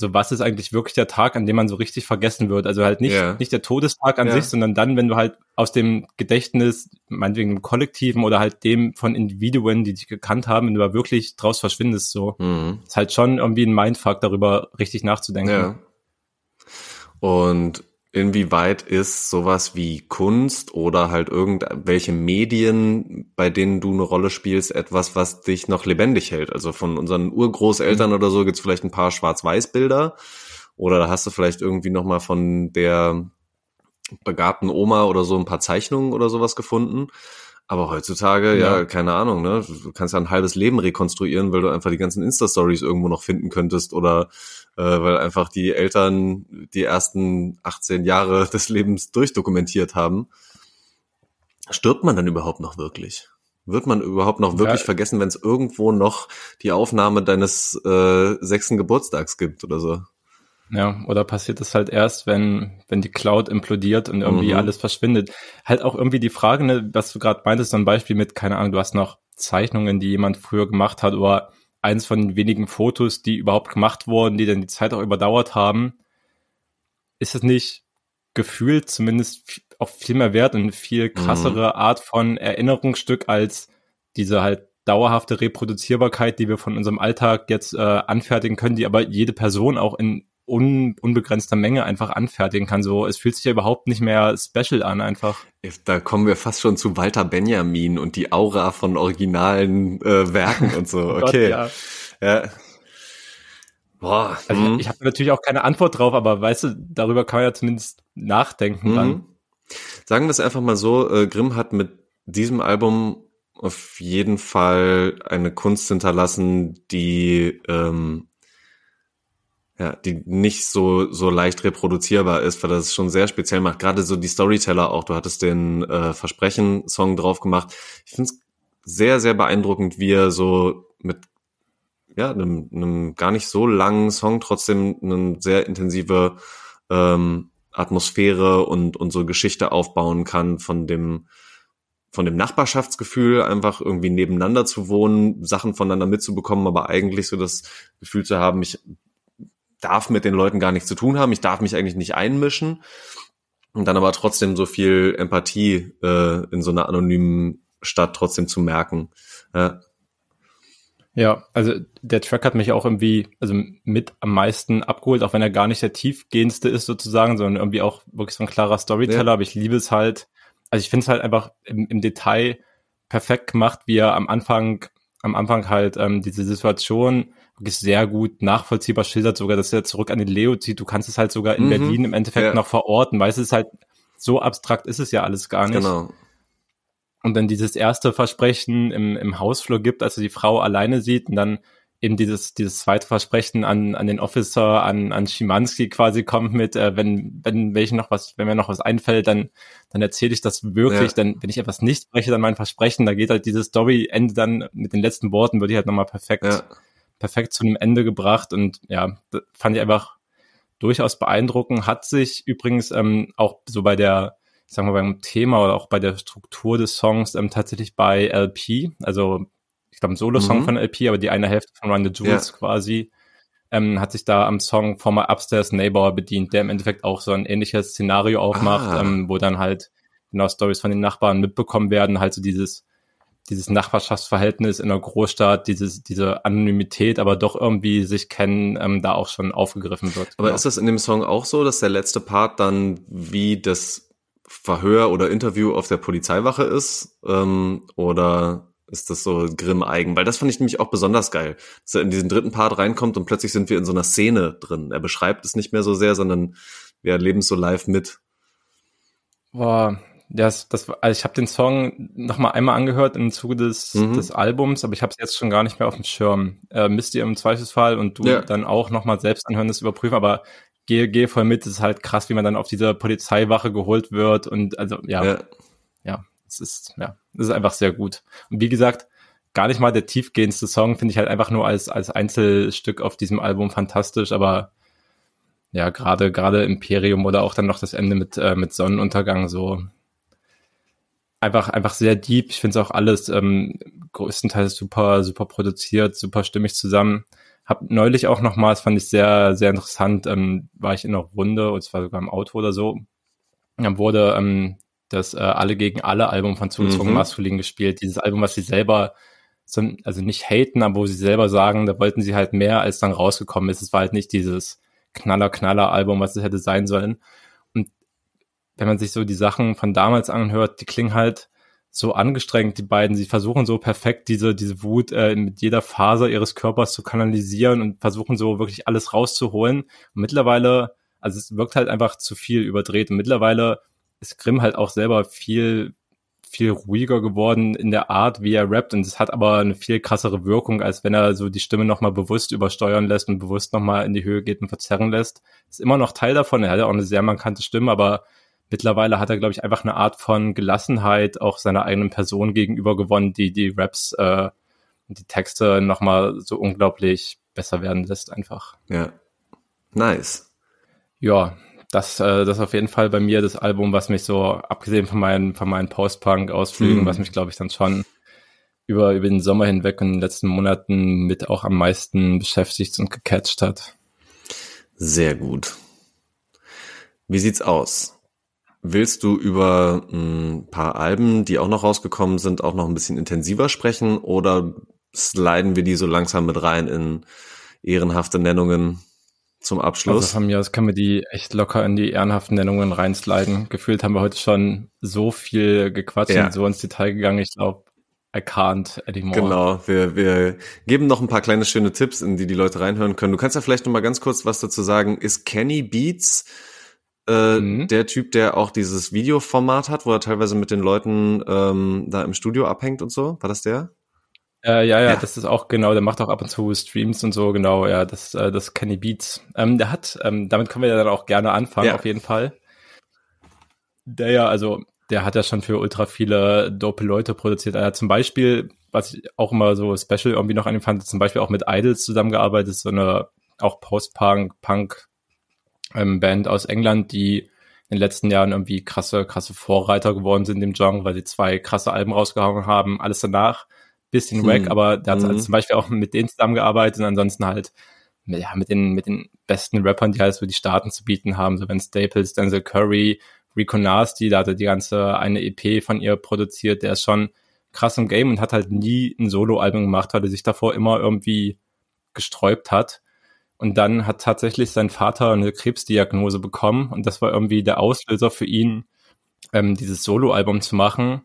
so was ist eigentlich wirklich der Tag, an dem man so richtig vergessen wird? Also halt nicht, Ja. nicht der Todestag an Ja. sich, sondern dann, wenn du halt aus dem Gedächtnis, meinetwegen dem Kollektiven oder halt dem von Individuen, die dich gekannt haben, wenn du da wirklich draus verschwindest, so. Mhm. Ist halt schon irgendwie ein Mindfuck, darüber richtig nachzudenken. Ja. Und inwieweit ist sowas wie Kunst oder halt irgendwelche Medien, bei denen du eine Rolle spielst, etwas, was dich noch lebendig hält? Also von unseren Urgroßeltern oder so gibt's vielleicht ein paar Schwarz-Weiß-Bilder oder da hast du vielleicht irgendwie noch mal von der begabten Oma oder so ein paar Zeichnungen oder sowas gefunden. Aber heutzutage, ja, Ja. keine Ahnung, ne? Du kannst ja ein halbes Leben rekonstruieren, weil du einfach die ganzen Insta-Stories irgendwo noch finden könntest oder äh, weil einfach die Eltern die ersten 18 Jahre des Lebens durchdokumentiert haben. Stirbt man dann überhaupt noch wirklich? Wird man überhaupt noch wirklich Ja. vergessen, wenn es irgendwo noch die Aufnahme deines äh, sechsten Geburtstags gibt oder so? Ja, oder passiert es halt erst, wenn, wenn die Cloud implodiert und irgendwie Mhm. alles verschwindet. Halt auch irgendwie die Frage, ne, was du gerade meintest, so ein Beispiel mit, keine Ahnung, du hast noch Zeichnungen, die jemand früher gemacht hat oder eins von den wenigen Fotos, die überhaupt gemacht wurden, die dann die Zeit auch überdauert haben. Ist es nicht gefühlt zumindest auch viel mehr wert und eine viel krassere Art von Erinnerungsstück als diese halt dauerhafte Reproduzierbarkeit, die wir von unserem Alltag jetzt äh, anfertigen können, die aber jede Person auch in un unbegrenzter Menge einfach anfertigen kann. So, es fühlt sich ja überhaupt nicht mehr special an, einfach. Da kommen wir fast schon zu Walter Benjamin und die Aura von originalen äh, Werken und so. Gott, Okay. ja. ja. Boah. Also hm. ich, ich habe natürlich auch keine Antwort drauf, aber weißt du, darüber kann man ja zumindest nachdenken dann. Mhm. Sagen wir es einfach mal so, äh, Grimm hat mit diesem Album auf jeden Fall eine Kunst hinterlassen, die ähm, ja, die nicht so so leicht reproduzierbar ist, weil das schon sehr speziell macht. Gerade so die Storyteller auch. Du hattest den äh, Versprechen-Song drauf gemacht. Ich finde es sehr sehr beeindruckend, wie er so mit ja einem, einem gar nicht so langen Song trotzdem eine sehr intensive ähm, Atmosphäre und unsere Geschichte aufbauen kann von dem von dem Nachbarschaftsgefühl, einfach irgendwie nebeneinander zu wohnen, Sachen voneinander mitzubekommen, aber eigentlich so das Gefühl zu haben, ich darf mit den Leuten gar nichts zu tun haben, ich darf mich eigentlich nicht einmischen und dann aber trotzdem so viel Empathie äh, in so einer anonymen Stadt trotzdem zu merken. Ja, Ja, also der Track hat mich auch irgendwie, also mit am meisten abgeholt, auch wenn er gar nicht der tiefgehendste ist sozusagen, sondern irgendwie auch wirklich so ein klarer Storyteller, Ja. aber ich liebe es halt, also ich finde es halt einfach im, im Detail perfekt gemacht, wie er am Anfang, am Anfang halt ähm, diese Situation wirklich sehr gut nachvollziehbar schildert, sogar, dass er zurück an den Leo zieht. Du kannst es halt sogar in Mhm. Berlin im Endeffekt Ja. noch verorten, weil es ist halt so abstrakt ist es ja alles gar nicht. genau. und dann dieses erste Versprechen im, im Hausflur gibt, als er die Frau alleine sieht und dann eben dieses, dieses zweite Versprechen an, an den Officer, an, an Schimanski quasi kommt mit, äh, wenn, wenn welchen noch was, wenn mir noch was einfällt, dann, dann erzähle ich das wirklich, ja. dann, wenn ich etwas nicht spreche, dann mein Versprechen, da geht halt diese Story Ende dann mit den letzten Worten, würde ich halt nochmal perfekt, ja. Perfekt zu einem Ende gebracht und ja, fand ich einfach durchaus beeindruckend, hat sich übrigens ähm, auch so bei der, sagen wir beim Thema oder auch bei der Struktur des Songs ähm, tatsächlich bei LP, also ich glaube, ein Solo-Song mhm. von LP, aber die eine Hälfte von Run the Jewels ja. quasi, ähm, hat sich da am Song Former Upstairs Neighbor bedient, der im Endeffekt auch so ein ähnliches Szenario aufmacht, ah. ähm, wo dann halt genau Stories von den Nachbarn mitbekommen werden, halt so dieses dieses Nachbarschaftsverhältnis in der Großstadt, dieses, diese Anonymität, aber doch irgendwie sich kennen, ähm, da auch schon aufgegriffen wird. Aber genau. ist das in dem Song auch so, dass der letzte Part dann wie das Verhör oder Interview auf der Polizeiwache ist? Ähm, oder ist das so Grimm-eigen, weil das fand ich nämlich auch besonders geil, dass er in diesen dritten Part reinkommt und plötzlich sind wir in so einer Szene drin. Er beschreibt es nicht mehr so sehr, sondern wir erleben es so live mit. Boah, das, das, also ich habe den Song noch mal einmal angehört im Zuge des, mhm. des Albums, aber ich habe es jetzt schon gar nicht mehr auf dem Schirm. Äh, müsst ihr im Zweifelsfall und du ja. dann auch noch mal selbst anhören, das überprüfen, aber gehe, gehe voll mit, es ist halt krass, wie man dann auf diese Polizeiwache geholt wird und also ja, ja, ja es ist, ja, es ist einfach sehr gut. Und wie gesagt, gar nicht mal der tiefgehendste Song, finde ich halt einfach nur als, als Einzelstück auf diesem Album fantastisch, aber ja, gerade, gerade Imperium oder auch dann noch das Ende mit, äh, mit Sonnenuntergang so. Einfach, einfach sehr deep. Ich finde es auch alles ähm, größtenteils super, super produziert, super stimmig zusammen. Hab neulich auch nochmal, das fand ich sehr, sehr interessant, ähm, war ich in einer Runde, und zwar sogar im Auto oder so. Dann wurde ähm, das äh, Alle gegen alle Album von Zugezwungen mhm. Maskulin gespielt. Dieses Album, was sie selber so, also nicht haten, aber wo sie selber sagen, da wollten sie halt mehr, als dann rausgekommen ist. Es war halt nicht dieses Knaller-Knaller-Album, was es hätte sein sollen. Wenn man sich so die Sachen von damals anhört, die klingen halt so angestrengt, die beiden. Sie versuchen so perfekt diese, diese Wut äh, mit jeder Faser ihres Körpers zu kanalisieren und versuchen so wirklich alles rauszuholen. Und mittlerweile, also es wirkt halt einfach zu viel überdreht. Und mittlerweile ist Grimm halt auch selber viel, viel ruhiger geworden in der Art, wie er rappt und es hat aber eine viel krassere Wirkung, als wenn er so die Stimme nochmal bewusst übersteuern lässt und bewusst nochmal in die Höhe geht und verzerren lässt. Ist immer noch Teil davon, er hat ja auch eine sehr markante Stimme, aber mittlerweile hat er, glaube ich, einfach eine Art von Gelassenheit auch seiner eigenen Person gegenüber gewonnen, die die Raps äh, und die Texte nochmal so unglaublich besser werden lässt einfach. Ja. Nice. Ja, das, äh, das ist auf jeden Fall bei mir das Album, was mich so, abgesehen von meinen, von meinen Post-Punk-Ausflügen, mhm. was mich, glaube ich, dann schon über, über den Sommer hinweg und in den letzten Monaten mit auch am meisten beschäftigt und gecatcht hat. Sehr gut. Wie sieht's aus? Willst du über ein paar Alben, die auch noch rausgekommen sind, auch noch ein bisschen intensiver sprechen oder sliden wir die so langsam mit rein in ehrenhafte Nennungen? zum Abschluss. Also von mir aus können wir die echt locker in die ehrenhaften Nennungen reinsliden. Gefühlt haben wir heute schon so viel gequatscht ja. und so ins Detail gegangen. Ich glaube, I can't anymore. Genau, wir, wir geben noch ein paar kleine schöne Tipps, in die die Leute reinhören können. Du kannst ja vielleicht noch mal ganz kurz was dazu sagen. Ist Kenny Beats äh, mhm. der Typ, der auch dieses Videoformat hat, wo er teilweise mit den Leuten ähm, da im Studio abhängt und so? War das der? Äh, ja, ja, ja, das ist auch genau, der macht auch ab und zu Streams und so, genau, ja, das, äh, das Kenny Beats. Ähm, der hat, ähm, damit können wir ja dann auch gerne anfangen, ja. auf jeden Fall. Der ja, also, der hat ja schon für ultra viele dope Leute produziert. Er hat zum Beispiel, was ich auch immer so special irgendwie noch an ihm fand, zum Beispiel auch mit Idols zusammengearbeitet, so eine auch Post-Punk, Punk, ähm, Band aus England, die in den letzten Jahren irgendwie krasse, krasse Vorreiter geworden sind im Genre, weil sie zwei krasse Alben rausgehauen haben. Alles danach bisschen hm. wack, aber der hat mhm. also zum Beispiel auch mit denen zusammengearbeitet und ansonsten halt ja, mit den, mit den besten Rappern, die halt so die Staaten zu bieten haben, so wenn Staples, Denzel Curry, Rico Nasty, da hat er die ganze eine EP von ihr produziert, der ist schon krass im Game und hat halt nie ein Solo-Album gemacht, weil er sich davor immer irgendwie gesträubt hat. Und dann hat tatsächlich sein Vater eine Krebsdiagnose bekommen. Und das war irgendwie der Auslöser für ihn, ähm, dieses Solo-Album zu machen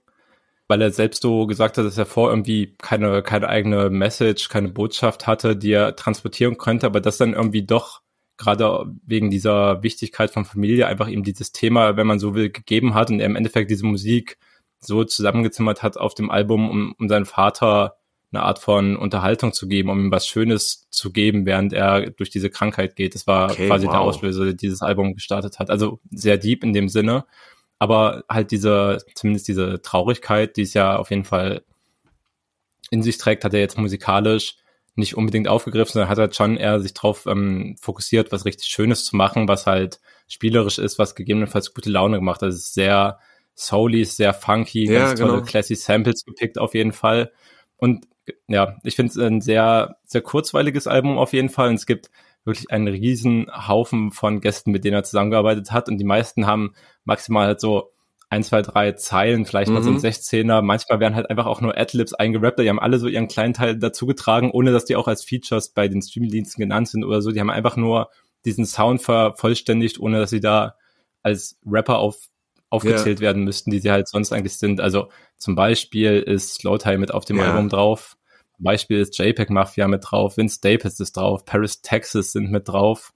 weil er selbst so gesagt hat, dass er vor irgendwie keine, keine eigene Message, keine Botschaft hatte, die er transportieren könnte, aber das dann irgendwie doch gerade wegen dieser Wichtigkeit von Familie einfach ihm dieses Thema, wenn man so will, gegeben hat und er im Endeffekt diese Musik so zusammengezimmert hat auf dem Album, um, um seinen Vater eine Art von Unterhaltung zu geben, um ihm was Schönes zu geben, während er durch diese Krankheit geht. Das war okay, quasi wow. der Auslöser, der dieses Album gestartet hat. Also sehr deep in dem Sinne. Aber halt diese, zumindest diese Traurigkeit, die es ja auf jeden Fall in sich trägt, hat er jetzt musikalisch nicht unbedingt aufgegriffen, sondern hat halt schon eher sich drauf ähm, fokussiert, was richtig Schönes zu machen, was halt spielerisch ist, was gegebenenfalls gute Laune gemacht hat. Es ist sehr souly, sehr funky, ja, ganz tolle genau. classy Samples gepickt auf jeden Fall. Und ja, ich finde es ein sehr, sehr kurzweiliges Album auf jeden Fall. Und es gibt wirklich einen riesen Haufen von Gästen, mit denen er zusammengearbeitet hat. Und die meisten haben maximal halt so ein, zwei, drei Zeilen, vielleicht mal mhm. so ein 16er. Mhm. Manchmal werden halt einfach auch nur Adlibs eingerappt. Die haben alle so ihren kleinen Teil dazu getragen, ohne dass die auch als Features bei den Streamingdiensten genannt sind oder so. Die haben einfach nur diesen Sound vervollständigt, ohne dass sie da als Rapper auf, aufgezählt yeah. werden müssten, die sie halt sonst eigentlich sind. Also zum Beispiel ist Slowtie mit auf dem yeah. Album drauf. Zum Beispiel ist JPEG Mafia mit drauf, Vince Staples ist drauf, Paris, Texas sind mit drauf.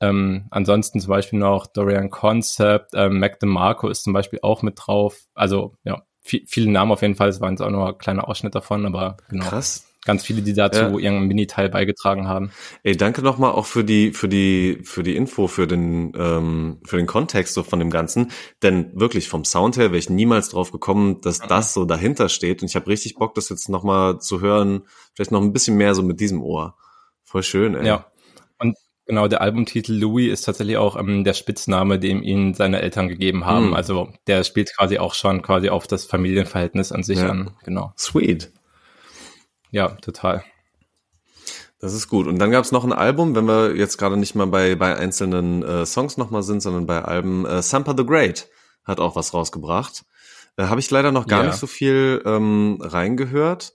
Ähm, ansonsten zum Beispiel noch Dorian Concept, ähm, Mac DeMarco ist zum Beispiel auch mit drauf. Also ja, viel, viele Namen auf jeden Fall. Es waren jetzt auch nur ein kleiner Ausschnitt davon, aber genau. Krass. Ganz viele, die dazu ja. ihren Mini-Teil beigetragen haben. Ey, danke nochmal auch für die, für die, für die Info, für den, ähm, für den Kontext so von dem Ganzen. Denn wirklich vom Sound her wäre ich niemals drauf gekommen, dass mhm. das so dahinter steht. Und ich habe richtig Bock, das jetzt nochmal zu hören. Vielleicht noch ein bisschen mehr so mit diesem Ohr. Voll schön, ey. Ja. Genau, der Albumtitel Louis ist tatsächlich auch ähm, der Spitzname, den ihm seine Eltern gegeben haben. Mm. Also der spielt quasi auch schon quasi auf das Familienverhältnis an sich ja. an. Genau. Sweet. Ja, total. Das ist gut. Und dann gab es noch ein Album, wenn wir jetzt gerade nicht mal bei, bei einzelnen äh, Songs nochmal sind, sondern bei Alben. Äh, Sampa the Great hat auch was rausgebracht. Äh, Habe ich leider noch gar ja. nicht so viel ähm, reingehört.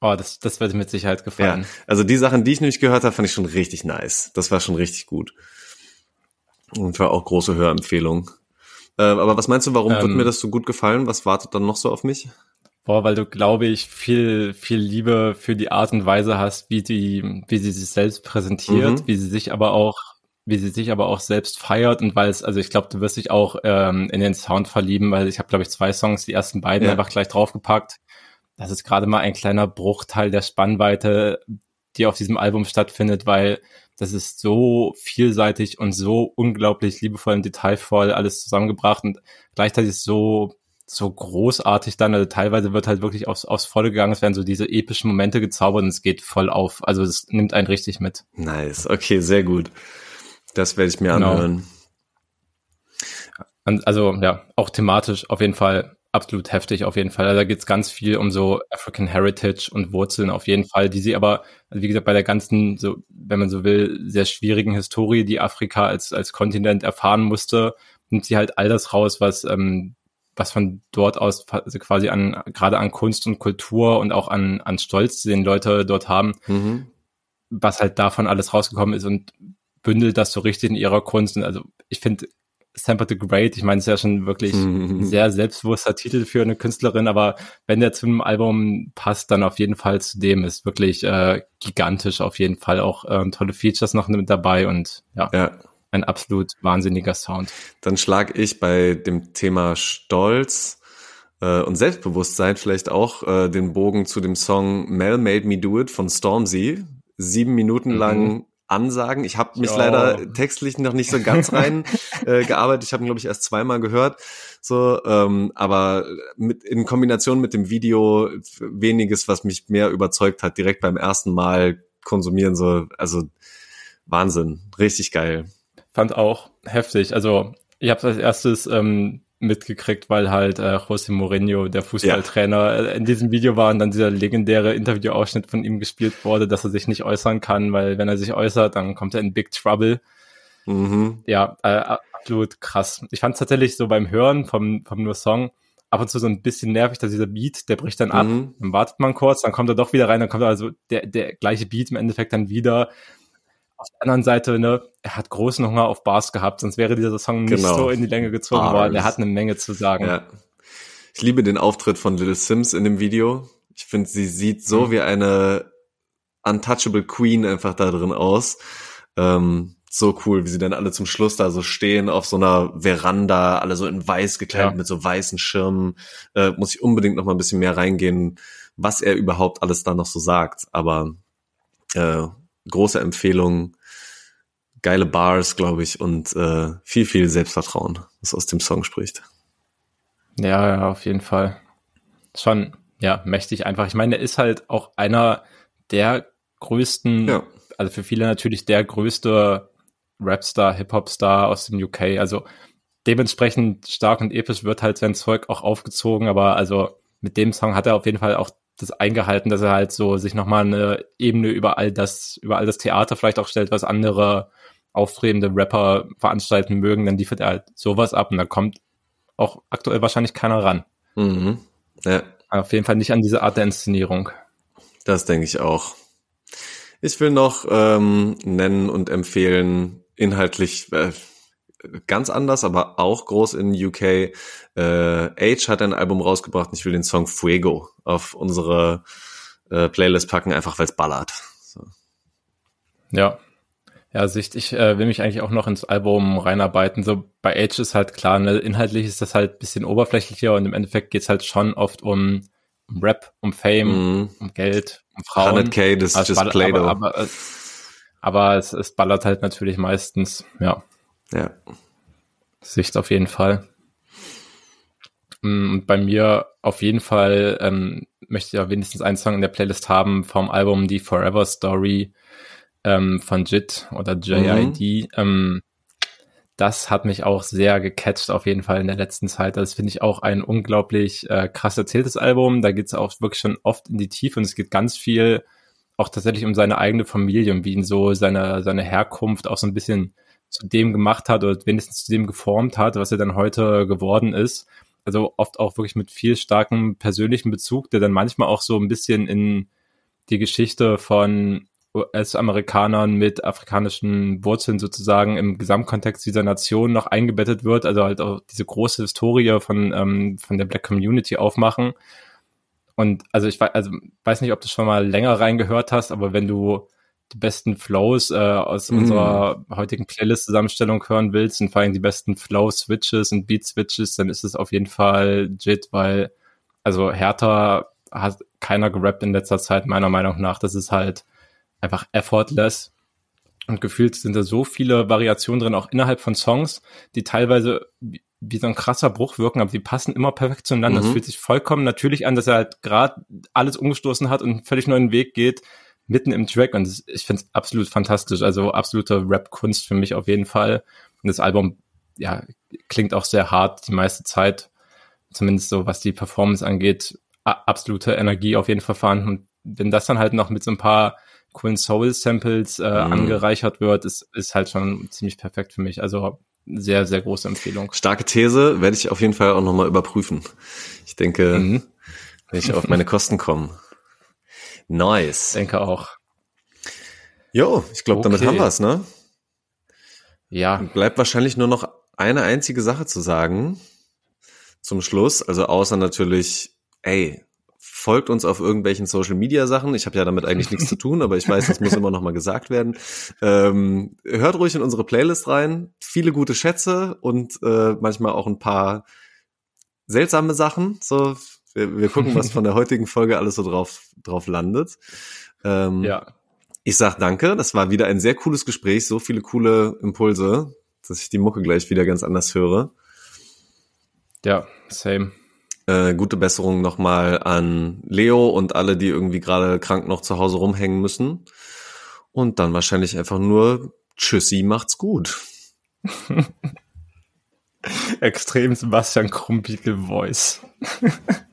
Oh, das, das wird mit Sicherheit gefallen. Ja, also die Sachen, die ich nämlich gehört habe, fand ich schon richtig nice. Das war schon richtig gut. Und war auch große Hörempfehlung. Äh, aber was meinst du, warum ähm, wird mir das so gut gefallen? Was wartet dann noch so auf mich? Boah, weil du, glaube ich, viel, viel Liebe für die Art und Weise hast, wie die, wie sie sich selbst präsentiert, mhm. wie sie sich aber auch, wie sie sich aber auch selbst feiert und weil es, also ich glaube, du wirst dich auch ähm, in den Sound verlieben, weil ich habe, glaube ich, zwei Songs, die ersten beiden ja. einfach gleich draufgepackt das ist gerade mal ein kleiner Bruchteil der Spannweite, die auf diesem Album stattfindet, weil das ist so vielseitig und so unglaublich liebevoll und detailvoll alles zusammengebracht und gleichzeitig so so großartig dann, also teilweise wird halt wirklich aufs, aufs Volle gegangen, es werden so diese epischen Momente gezaubert und es geht voll auf. Also es nimmt einen richtig mit. Nice, okay, sehr gut. Das werde ich mir genau. anhören. Also ja, auch thematisch auf jeden Fall absolut heftig auf jeden Fall. Also da geht es ganz viel um so African Heritage und Wurzeln auf jeden Fall, die sie aber, also wie gesagt, bei der ganzen, so, wenn man so will, sehr schwierigen Historie, die Afrika als, als Kontinent erfahren musste, nimmt sie halt all das raus, was, ähm, was von dort aus also quasi an, gerade an Kunst und Kultur und auch an, an Stolz, den Leute dort haben, mhm. was halt davon alles rausgekommen ist und bündelt das so richtig in ihrer Kunst. Und also ich finde, Sample the Great, ich meine, es ist ja schon wirklich ein sehr selbstbewusster Titel für eine Künstlerin, aber wenn der zu einem Album passt, dann auf jeden Fall zu dem ist wirklich äh, gigantisch, auf jeden Fall auch äh, tolle Features noch mit dabei und ja, ja, ein absolut wahnsinniger Sound. Dann schlag ich bei dem Thema Stolz äh, und Selbstbewusstsein vielleicht auch äh, den Bogen zu dem Song Mel Made Me Do It von Stormzy. Sieben Minuten mhm. lang Ansagen. Ich habe mich ja. leider textlich noch nicht so ganz rein äh, gearbeitet. Ich habe ihn, glaube ich, erst zweimal gehört. So, ähm, aber mit, in Kombination mit dem Video weniges, was mich mehr überzeugt hat, direkt beim ersten Mal konsumieren. So, also Wahnsinn, richtig geil. Fand auch heftig. Also ich habe als erstes ähm, mitgekriegt, weil halt äh, José Mourinho, der Fußballtrainer, ja. Äh, in diesem Video war und dann dieser legendäre Interviewausschnitt von ihm gespielt wurde, dass er sich nicht äußern kann, weil wenn er sich äußert, dann kommt er in Big Trouble. Mhm. Ja, äh, absolut krass. Ich fand es tatsächlich so beim Hören vom, vom nur Song ab und zu so ein bisschen nervig, dass dieser Beat, der bricht dann ab, mhm. dann wartet man kurz, dann kommt er doch wieder rein, dann kommt also der, der gleiche Beat im Endeffekt dann wieder auf der anderen Seite, ne, er hat großen Hunger auf Bars gehabt, sonst wäre dieser Song nicht genau. so in die Länge gezogen Bars. worden. Er hat eine Menge zu sagen. Ja. Ich liebe den Auftritt von Little Sims in dem Video. Ich finde, sie sieht so mhm. wie eine untouchable Queen einfach da drin aus. Ähm, so cool, wie sie dann alle zum Schluss da so stehen auf so einer Veranda, alle so in weiß gekleidet ja. mit so weißen Schirmen. Äh, muss ich unbedingt noch mal ein bisschen mehr reingehen, was er überhaupt alles da noch so sagt. Aber äh, große Empfehlung, geile Bars, glaube ich, und äh, viel, viel Selbstvertrauen, was aus dem Song spricht. Ja, ja, auf jeden Fall. Schon, ja, mächtig einfach. Ich meine, er ist halt auch einer der größten, ja. also für viele natürlich der größte Rapstar, Hip-Hop-Star aus dem UK. Also dementsprechend stark und episch wird halt sein Zeug auch aufgezogen, aber also mit dem Song hat er auf jeden Fall auch das eingehalten, dass er halt so sich nochmal eine Ebene über all das, über all das Theater vielleicht auch stellt, was andere aufstrebende Rapper veranstalten mögen, dann liefert er halt sowas ab und da kommt auch aktuell wahrscheinlich keiner ran. Mhm. Ja. Auf jeden Fall nicht an diese Art der Inszenierung. Das denke ich auch. Ich will noch ähm, nennen und empfehlen, inhaltlich äh, ganz anders, aber auch groß in UK. Äh, Age hat ein Album rausgebracht und ich will den Song Fuego auf unsere äh, Playlist packen, einfach weil es ballert. So. Ja. Ja, Sicht, ich äh, will mich eigentlich auch noch ins Album reinarbeiten. So bei Age ist halt klar, ne, inhaltlich ist das halt bisschen oberflächlicher und im Endeffekt geht's halt schon oft um, um Rap, um Fame, mm. um Geld, um Frauen. 100k, das ist just Play-Doh. Aber, aber, aber es, es ballert halt natürlich meistens, ja. Ja. Sicht auf jeden Fall. Mm, und bei mir auf jeden Fall ähm, möchte ich ja wenigstens einen Song in der Playlist haben vom Album Die Forever Story ähm, von JIT oder JID. Mhm. Ähm, das hat mich auch sehr gecatcht auf jeden Fall in der letzten Zeit. Das finde ich auch ein unglaublich äh, krass erzähltes Album. Da geht es auch wirklich schon oft in die Tiefe und es geht ganz viel auch tatsächlich um seine eigene Familie und wie ihn so seine, seine Herkunft auch so ein bisschen zu dem gemacht hat oder wenigstens zu dem geformt hat, was er dann heute geworden ist. Also oft auch wirklich mit viel starkem persönlichen Bezug, der dann manchmal auch so ein bisschen in die Geschichte von US-Amerikanern mit afrikanischen Wurzeln sozusagen im Gesamtkontext dieser Nation noch eingebettet wird, also halt auch diese große Historie von, ähm, von der Black Community aufmachen. Und also ich also weiß nicht, ob du schon mal länger reingehört hast, aber wenn du die besten Flows äh, aus mm. unserer heutigen Playlist-Zusammenstellung hören willst und vor allem die besten Flow-Switches und Beat-Switches, dann ist es auf jeden Fall JIT, weil also härter hat keiner gerappt in letzter Zeit, meiner Meinung nach. Das ist halt einfach effortless. Und gefühlt sind da so viele Variationen drin, auch innerhalb von Songs, die teilweise wie so ein krasser Bruch wirken, aber die passen immer perfekt zueinander. Es mhm. fühlt sich vollkommen natürlich an, dass er halt gerade alles umgestoßen hat und einen völlig neuen Weg geht, mitten im Track. Und ich finde es absolut fantastisch. Also absolute Rap-Kunst für mich auf jeden Fall. Und das Album, ja, klingt auch sehr hart die meiste Zeit. Zumindest so, was die Performance angeht. absolute Energie auf jeden Fall vorhanden. Und wenn das dann halt noch mit so ein paar coolen Soul-Samples äh, mhm. angereichert wird, ist, ist halt schon ziemlich perfekt für mich. Also sehr, sehr große Empfehlung. Starke These, werde ich auf jeden Fall auch nochmal überprüfen. Ich denke, mhm. wenn ich auf meine Kosten komme. Nice. Denke auch. Jo, ich glaube, okay. damit haben wir's, ne? Ja. Bleibt wahrscheinlich nur noch eine einzige Sache zu sagen zum Schluss. Also außer natürlich, ey, folgt uns auf irgendwelchen Social Media Sachen. Ich habe ja damit eigentlich nichts zu tun, aber ich weiß, das muss immer noch mal gesagt werden. Ähm, hört ruhig in unsere Playlist rein. Viele gute Schätze und äh, manchmal auch ein paar seltsame Sachen. So, wir, wir gucken, was von der heutigen Folge alles so drauf drauf landet. Ähm, ja. Ich sag danke. Das war wieder ein sehr cooles Gespräch. So viele coole Impulse, dass ich die Mucke gleich wieder ganz anders höre. Ja, same. Äh, gute Besserung nochmal an Leo und alle, die irgendwie gerade krank noch zu Hause rumhängen müssen. Und dann wahrscheinlich einfach nur Tschüssi, macht's gut. Extrem Sebastian Krumpikel Voice.